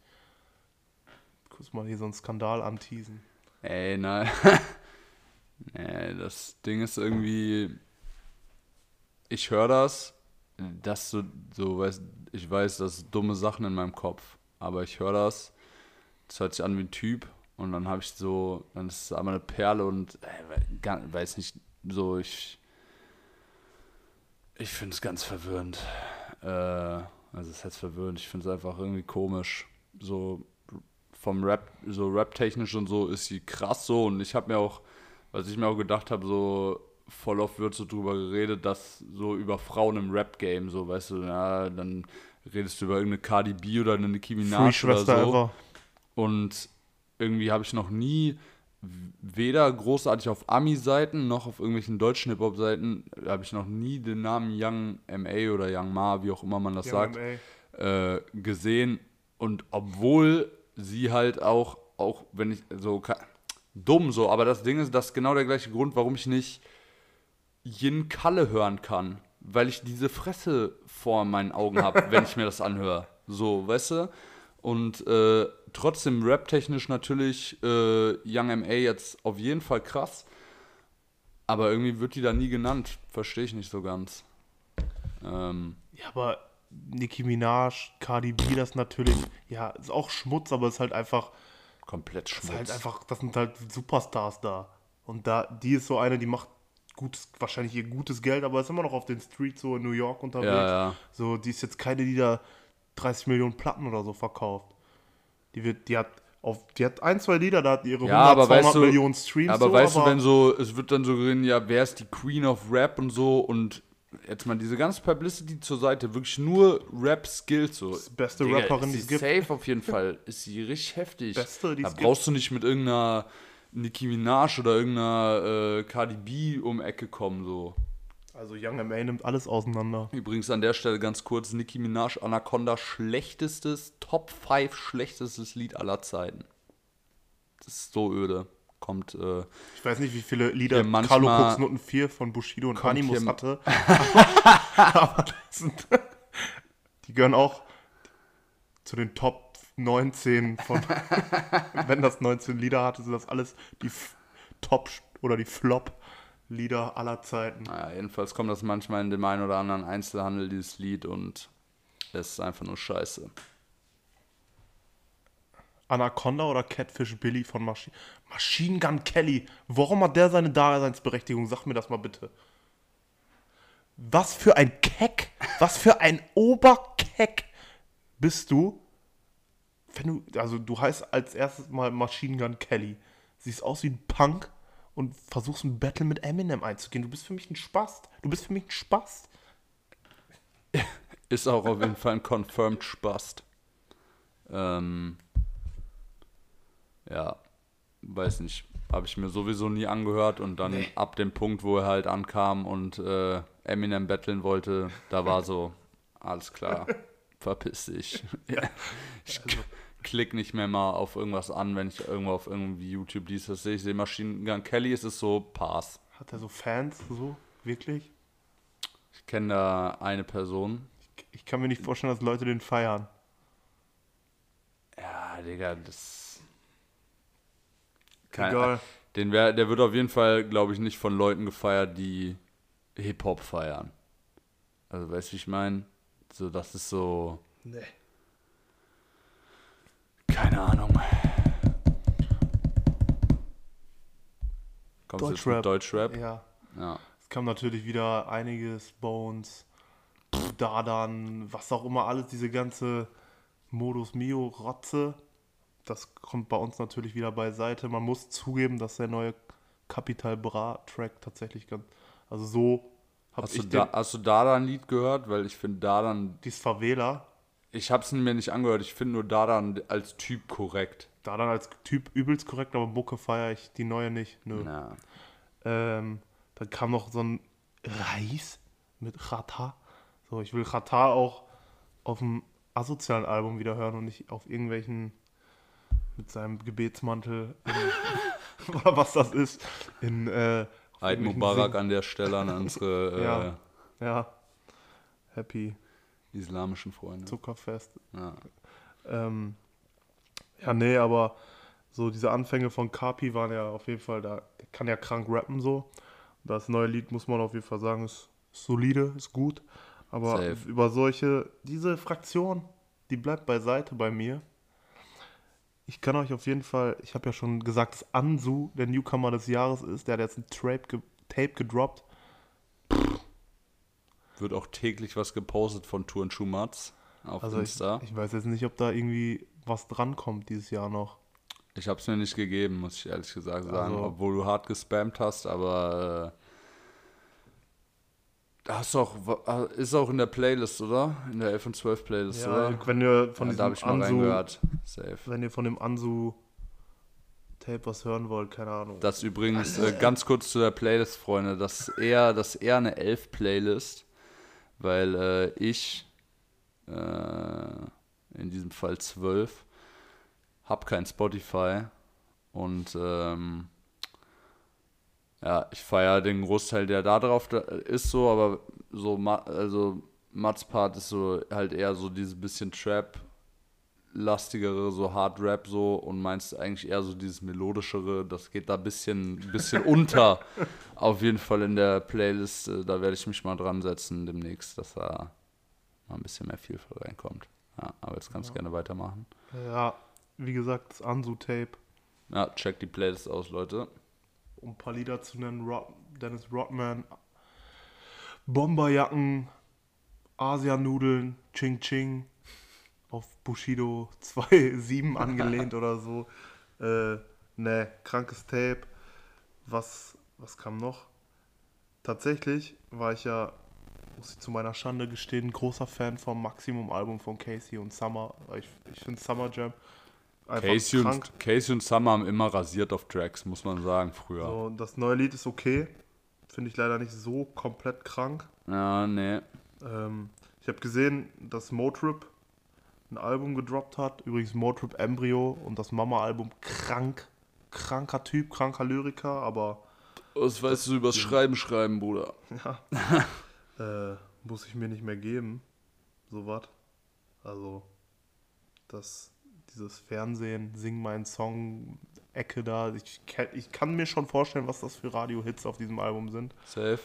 Kurz mal hier so einen Skandal anteasen. Ey, nein. nee, das Ding ist irgendwie. Ich höre das, dass du, so weißt, ich weiß, das sind dumme Sachen in meinem Kopf, aber ich höre das, das hört sich an wie ein Typ und dann habe ich so, dann ist es einmal eine Perle und äh, gar, weiß nicht, so ich, ich finde es ganz verwirrend. Äh, also es heißt verwirrend, ich finde es einfach irgendwie komisch. So vom Rap, so Rap-technisch und so ist sie krass so und ich habe mir auch, was ich mir auch gedacht habe, so voll oft wird so drüber geredet, dass so über Frauen im Rap-Game, so weißt du, ja, dann redest du über irgendeine Cardi B oder eine Nicki Minaj oder so. ever. Und irgendwie habe ich noch nie weder großartig auf Ami-Seiten noch auf irgendwelchen deutschen Hip-Hop-Seiten habe ich noch nie den Namen Young MA oder Young Ma, wie auch immer man das sagt, MMA. äh, gesehen. Und obwohl sie halt auch, auch wenn ich so ka- dumm so, aber das Ding ist, das ist genau der gleiche Grund, warum ich nicht Yin Kalle hören kann, weil ich diese Fresse vor meinen Augen habe, wenn ich mir das anhöre. So, weißt du? Und äh, trotzdem rap-technisch natürlich äh, Young MA jetzt auf jeden Fall krass. Aber irgendwie wird die da nie genannt. Verstehe ich nicht so ganz. Ähm, Ja, aber Nicki Minaj, Cardi B, das natürlich, ja, ist auch Schmutz, aber ist halt einfach, komplett ist Schmutz. halt einfach, das sind halt Superstars da. Und da, die ist so eine, die macht gutes, wahrscheinlich ihr gutes Geld, aber ist immer noch auf den Streets so in New York unterwegs. ja, ja. So, die ist jetzt keine, die da 30 Millionen Platten oder so verkauft. Die wird, die hat auf, die hat ein, zwei Lieder, da hat ihre Ja, aber 200 weißt du- Millionen Streams. Aber so, weißt aber du, wenn so, es wird dann so geredet, ja, wer ist die Queen of Rap und so und jetzt mal diese ganze Publicity zur Seite, wirklich nur Rap-Skills so. beste Digga, Rapperin, die es gibt. safe auf jeden Fall. Ist sie richtig heftig. Beste, die da es gibt. brauchst du nicht mit irgendeiner Nicki Minaj oder irgendeiner äh, Cardi B um Ecke kommen so. Also Young M.A. nimmt alles auseinander. Übrigens an der Stelle ganz kurz, Nicki Minaj, Anaconda, schlechtestes, Top 5 schlechtestes Lied aller Zeiten. Das ist so öde. Kommt, äh, Ich weiß nicht, wie viele Lieder Carlo Cooks Noten 4 von Bushido und Animus hatte. Aber das sind, die gehören auch zu den Top 19 von, wenn das 19 Lieder hatte, sind das alles die Top oder die Flop-Lieder aller Zeiten. Naja, jedenfalls kommt das manchmal in dem einen oder anderen Einzelhandel, dieses Lied, und es ist einfach nur scheiße. Anaconda oder Catfish Billy von Machi Machine Gun Kelly. Warum hat der seine Daseinsberechtigung? Sag mir das mal bitte. Was für ein Keck, was für ein Oberkeck bist du, wenn du, also du heißt als erstes mal Machine Gun Kelly. Siehst aus wie ein Punk und versuchst ein Battle mit Eminem einzugehen. Du bist für mich ein Spast. Du bist für mich ein Spast. Ist auch auf jeden Fall ein confirmed Spast. Ähm, ja, weiß nicht. Habe ich mir sowieso nie angehört und dann ab dem Punkt, wo er halt ankam und äh, Eminem battlen wollte, da war so, alles klar, verpiss dich. Ich k- klick nicht mehr mal auf irgendwas an, wenn ich irgendwo auf irgendwie YouTube liest, das sehe ich, sehe Maschinen Gun Kelly, ist es so, Pass. Hat er so Fans, so, wirklich? Ich kenne da eine Person, Ich kann mir nicht vorstellen, dass Leute den feiern. Ja, Digga, das. Kein, Egal. Den wär, der wird auf jeden Fall, glaube ich, nicht von Leuten gefeiert, die Hip-Hop feiern. Also, weißt du, wie ich meine? So, das ist so. Nee. Keine Ahnung. Kommst du jetzt Deutschrap. mit Deutschrap? Ja. Ja. Es kam natürlich wieder einiges, Bones, Dardan, was auch immer alles, diese ganze Modus Mio Rotze. Das kommt bei uns natürlich wieder beiseite. Man muss zugeben, dass der neue Capital Bra Track tatsächlich ganz, also so habe Hast, ich du den, da, hast du da dann ein Lied gehört? Weil ich finde da dann. die Favela, Ich habe es mir nicht angehört. Ich finde nur da dann als Typ korrekt. Dardan als Typ übelst korrekt, aber Mucke feiere ich, die neue nicht. Nö. Ja. Ähm, dann kam noch so ein Reis mit Chata. So, ich will Chata auch auf dem asozialen Album wieder hören und nicht auf irgendwelchen mit seinem Gebetsmantel in, oder was das ist in äh, Eid irgendwelchen Mubarak an der Stelle an unsere Ja. äh, Ja. Happy islamischen Freunde. Zuckerfest. Ja. Ähm, ja, nee, aber so diese Anfänge von Kapi waren ja auf jeden Fall, da der kann ja krank rappen so. Das neue Lied muss man auf jeden Fall sagen, ist, ist solide, ist gut. Aber Safe. über solche, diese Fraktion, die bleibt beiseite bei mir. Ich kann euch auf jeden Fall, ich habe ja schon gesagt, dass Ansu der Newcomer des Jahres ist. Der hat jetzt ein Tape, ge Tape gedroppt. Wird auch täglich was gepostet von Touren Schumatz auf Also ich, Insta. ich weiß jetzt nicht, ob da irgendwie was drankommt dieses Jahr noch. Ich habe es mir nicht gegeben, muss ich ehrlich gesagt sagen, Also- obwohl du hart gespammt hast, aber äh, hast auch, wa- ist auch in der Playlist, oder? In der 11 und 12 Playlist, Ja, oder? wenn ihr von ja, diesem ich Ansu, wenn ihr von dem Ansu Tape was hören wollt, keine Ahnung. Das übrigens, äh, ganz kurz zu der Playlist, Freunde, das ist eher, das ist eher eine 11-Playlist, weil äh, ich, äh, in diesem Fall 12, habe kein Spotify und ähm, ja, ich feiere den Großteil, der da drauf da ist so, aber so, also Mats Part ist so halt eher so dieses bisschen Trap, lastigere, so Hard Rap so und meinst eigentlich eher so dieses melodischere, das geht da ein bisschen, bisschen unter. Auf jeden Fall in der Playlist, äh, da werde ich mich mal dran setzen demnächst, dass da mal ein bisschen mehr Vielfalt reinkommt. Ja, aber jetzt kannst du gerne weitermachen. ja, wie gesagt, das Ansu Tape, Ja, check die Playlist aus, Leute. Um ein paar Lieder zu nennen, Rod, Dennis Rodman, Bomberjacken, Asianudeln, Ching Ching, auf Bushido 2.7 angelehnt oder so. Äh, ne, krankes Tape. Was, was kam noch? Tatsächlich war ich ja, muss ich zu meiner Schande gestehen, großer Fan vom Maximum-Album von Casey und Summer. Ich, ich finde Summer Jam Casey und, Casey und Summer haben immer rasiert auf Tracks, muss man sagen, früher. So, das neue Lied ist okay. Finde ich leider nicht so komplett krank. Ja, nee. Ähm, ich habe gesehen, dass Motrip ein Album gedroppt hat. Übrigens Motrip Embryo und das Mama-Album krank. Kranker Typ, kranker Lyriker, aber Was weißt du übers Schreiben schreiben, Bruder? äh, muss ich mir nicht mehr geben. So was. Also, das, dieses Fernsehen, Sing meinen Song, Ecke da. Ich, ich kann mir schon vorstellen, was das für Radio-Hits auf diesem Album sind. Safe.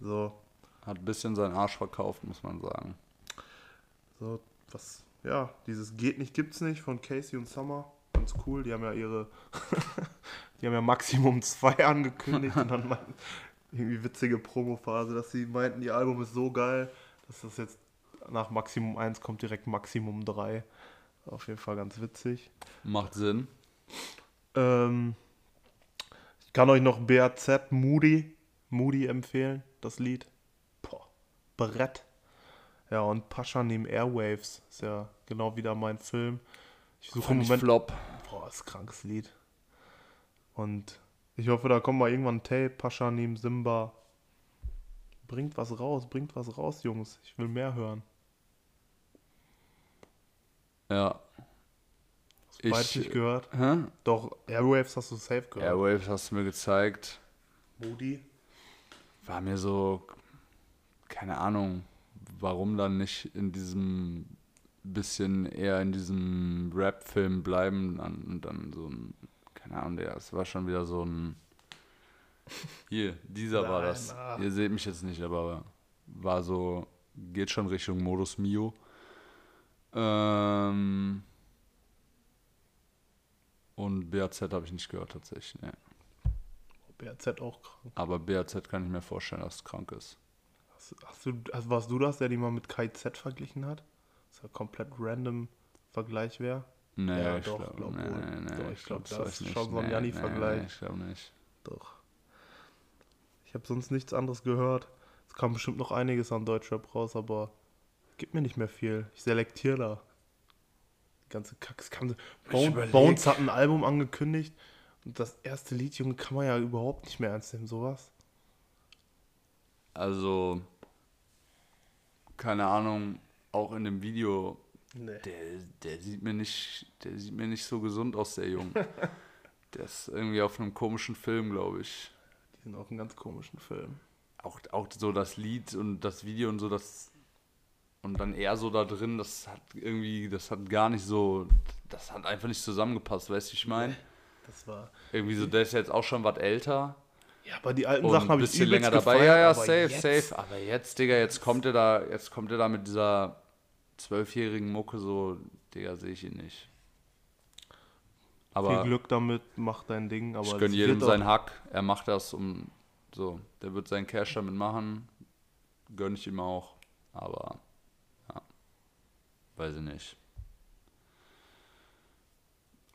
So, Hat ein bisschen seinen Arsch verkauft, muss man sagen. So, was, ja, dieses Geht nicht, gibt's nicht von Casey und Summer. Ganz cool. Die haben ja ihre, die haben ja Maximum 2 angekündigt und dann meinten, irgendwie witzige Promophase, dass sie meinten, ihr Album ist so geil, dass das jetzt nach Maximum 1 kommt direkt Maximum 3. Auf jeden Fall ganz witzig. Macht Sinn. Ähm, ich kann euch noch BAZ Moody, Moody empfehlen, das Lied. Boah, Brett. Ja, und Paschanim Airwaves ist ja genau wieder mein Film. Ich suche im Moment. Flop. Boah, ist ein krankes Lied. Und ich hoffe, da kommt mal irgendwann ein Tape, Paschanim, Simba. Bringt was raus, bringt was raus, Jungs. Ich will mehr hören. Ja. Hast beides nicht gehört? Hä? Doch, Airwaves hast du safe gehört. Airwaves hast du mir gezeigt. Moody? War mir so, keine Ahnung, warum dann nicht in diesem bisschen eher in diesem Rap-Film bleiben und dann so ein, keine Ahnung, der, es war schon wieder so ein, hier, dieser war Nein, das. ah. Ihr seht mich jetzt nicht, aber war so, geht schon Richtung Modus Mio. Ähm, und BAZ habe ich nicht gehört tatsächlich, ne. BAZ auch krank. Aber BAZ kann ich mir vorstellen, dass es krank ist. Hast, hast du, also warst du das, der die mal mit KZ verglichen hat? Das ist ja komplett random Vergleich wäre. Nee, Ja, ich glaube glaub nee, wohl. nee, nee, Doch, ich glaube, glaub, das ist nicht. schon so ein Nee, Janni-Vergleich. Nee, ich glaube nicht. Doch. Ich habe sonst nichts anderes gehört. Es kam bestimmt noch einiges an Deutschrap raus, aber gibt mir nicht mehr viel. Ich selektiere da. Die ganze Kack. Es kam, Bone. Bones hat ein Album angekündigt und das erste Lied, Junge, kann man ja überhaupt nicht mehr ernst nehmen, sowas. Also, keine Ahnung, auch in dem Video Nee. Der, der sieht mir nicht, der sieht mir nicht so gesund aus, der Junge. der ist irgendwie auf einem komischen Film, glaube ich. Die sind auf einem ganz komischen Film. Auch, auch so das Lied und das Video und so, das und dann er so da drin, das hat irgendwie, das hat gar nicht so, das hat einfach nicht zusammengepasst, weißt du, ich meine? Das war. Irgendwie so, der ist jetzt auch schon was älter. Ja, aber die alten Sachen habe ich bisschen länger dabei. gefeiert, Ja, ja, safe, jetzt- safe. Aber jetzt, Digga, jetzt kommt er da, jetzt kommt er da mit dieser zwölfjährigen Mucke so, Digga, sehe ich ihn nicht. Viel Aber Glück damit, mach dein Ding. Aber ich gönne jedem seinen Hack. Er macht das um, so, der wird seinen Cash damit machen. Gönne ich ihm auch. Aber, weiß ich nicht.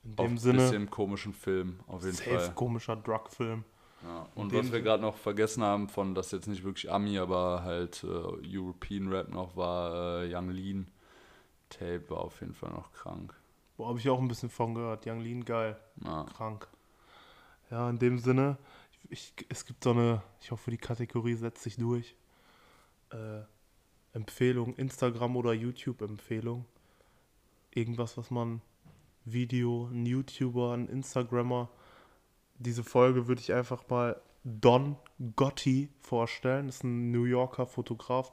In dem ein Sinne, bisschen komischen Film, auf jeden safe Fall. komischer Drug-Film. Ja, und was wir gerade noch vergessen haben, von das jetzt nicht wirklich Ami, aber halt äh, European Rap noch war, äh, Young Lean Tape war auf jeden Fall noch krank. Boah, habe ich auch ein bisschen von gehört. Young Lean, geil. Ja. Krank. Ja, in dem Sinne, ich, es gibt so eine, ich hoffe, die Kategorie setzt sich durch. Äh, Empfehlung, Instagram oder YouTube-Empfehlung. Irgendwas, was man, Video, ein YouTuber, ein Instagrammer. Diese Folge würde ich einfach mal Don Gotti vorstellen. Das ist ein New Yorker Fotograf,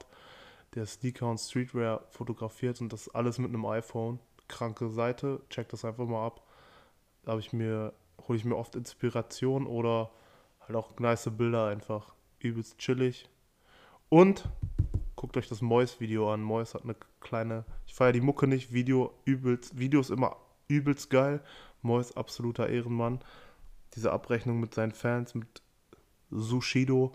der Sneaker und Streetwear fotografiert und das alles mit einem iPhone. Kranke Seite, check das einfach mal ab. Da habe ich mir, hole ich mir oft Inspiration oder halt auch nice Bilder einfach. Übelst chillig. Und guckt euch das Mois-Video an. Mois hat eine kleine, ich feiere die Mucke nicht, Video übelst, Video ist immer übelst geil. Mois absoluter Ehrenmann. Diese Abrechnung mit seinen Fans, mit Sushido.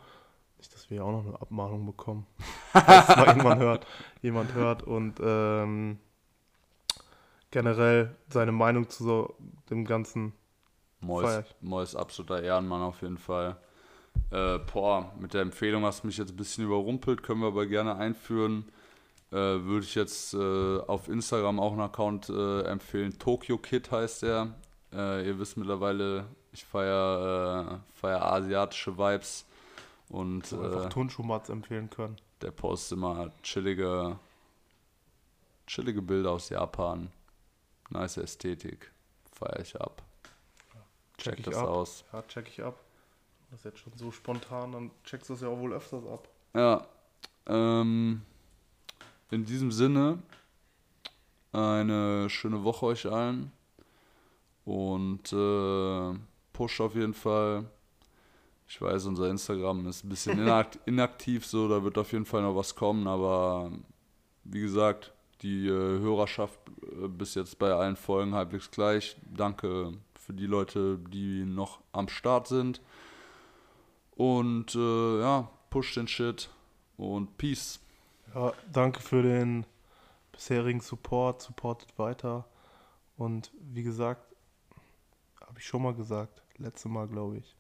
Nicht, dass wir auch noch eine Abmahnung bekommen. Falls mal jemand hört, jemand hört und ähm, generell seine Meinung zu so dem ganzen Mois. Mois absoluter Ehrenmann auf jeden Fall. Äh, boah, mit der Empfehlung hast du mich jetzt ein bisschen überrumpelt, können wir aber gerne einführen. Äh, Würde ich jetzt äh, auf Instagram auch einen Account äh, empfehlen. Tokyo Kid heißt der. Äh, ihr wisst mittlerweile, ich feiere äh, feier asiatische Vibes und so einfach Turnschuhmats empfehlen können. der postet immer chillige, chillige Bilder aus Japan. Nice Ästhetik. Feier ich ab. Check Check ich das ab. aus. Ja, check ich ab. Das ist jetzt schon so spontan, dann checkst du das ja auch wohl öfters ab. Ja, ähm, in diesem Sinne, eine schöne Woche euch allen und äh, pusht auf jeden Fall. Ich weiß, unser Instagram ist ein bisschen inakt inaktiv, so, da wird auf jeden Fall noch was kommen, aber wie gesagt, die äh, Hörerschaft äh, bis jetzt bei allen Folgen halbwegs gleich. Danke für die Leute, die noch am Start sind. Und äh, ja, push den Shit und Peace. Ja, danke für den bisherigen Support. Supportet weiter. Und wie gesagt, habe ich schon mal gesagt, letzte Mal glaube ich,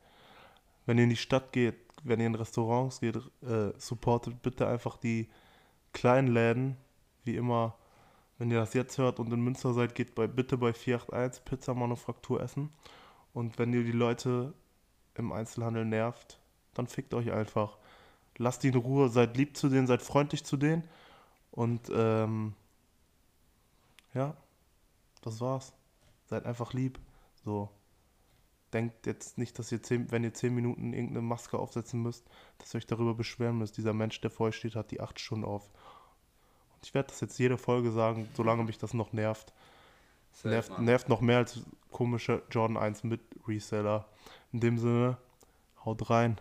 wenn ihr in die Stadt geht, wenn ihr in Restaurants geht, äh, supportet bitte einfach die kleinen Läden. Wie immer, wenn ihr das jetzt hört und in Münster seid, geht bei, bitte bei 481 Pizza Manufaktur essen. Und wenn ihr die Leute im Einzelhandel nervt, dann fickt euch einfach. Lasst die in Ruhe, seid lieb zu denen, seid freundlich zu denen. Und ähm, ja, das war's. Seid einfach lieb. So. Denkt jetzt nicht, dass ihr zehn, wenn ihr zehn Minuten irgendeine Maske aufsetzen müsst, dass ihr euch darüber beschweren müsst. Dieser Mensch, der vor euch steht, hat die acht Stunden auf. Und ich werde das jetzt jede Folge sagen, solange mich das noch nervt. Nervt, nervt noch mehr als komische Jordan 1 mit Reseller. In dem Sinne, haut rein.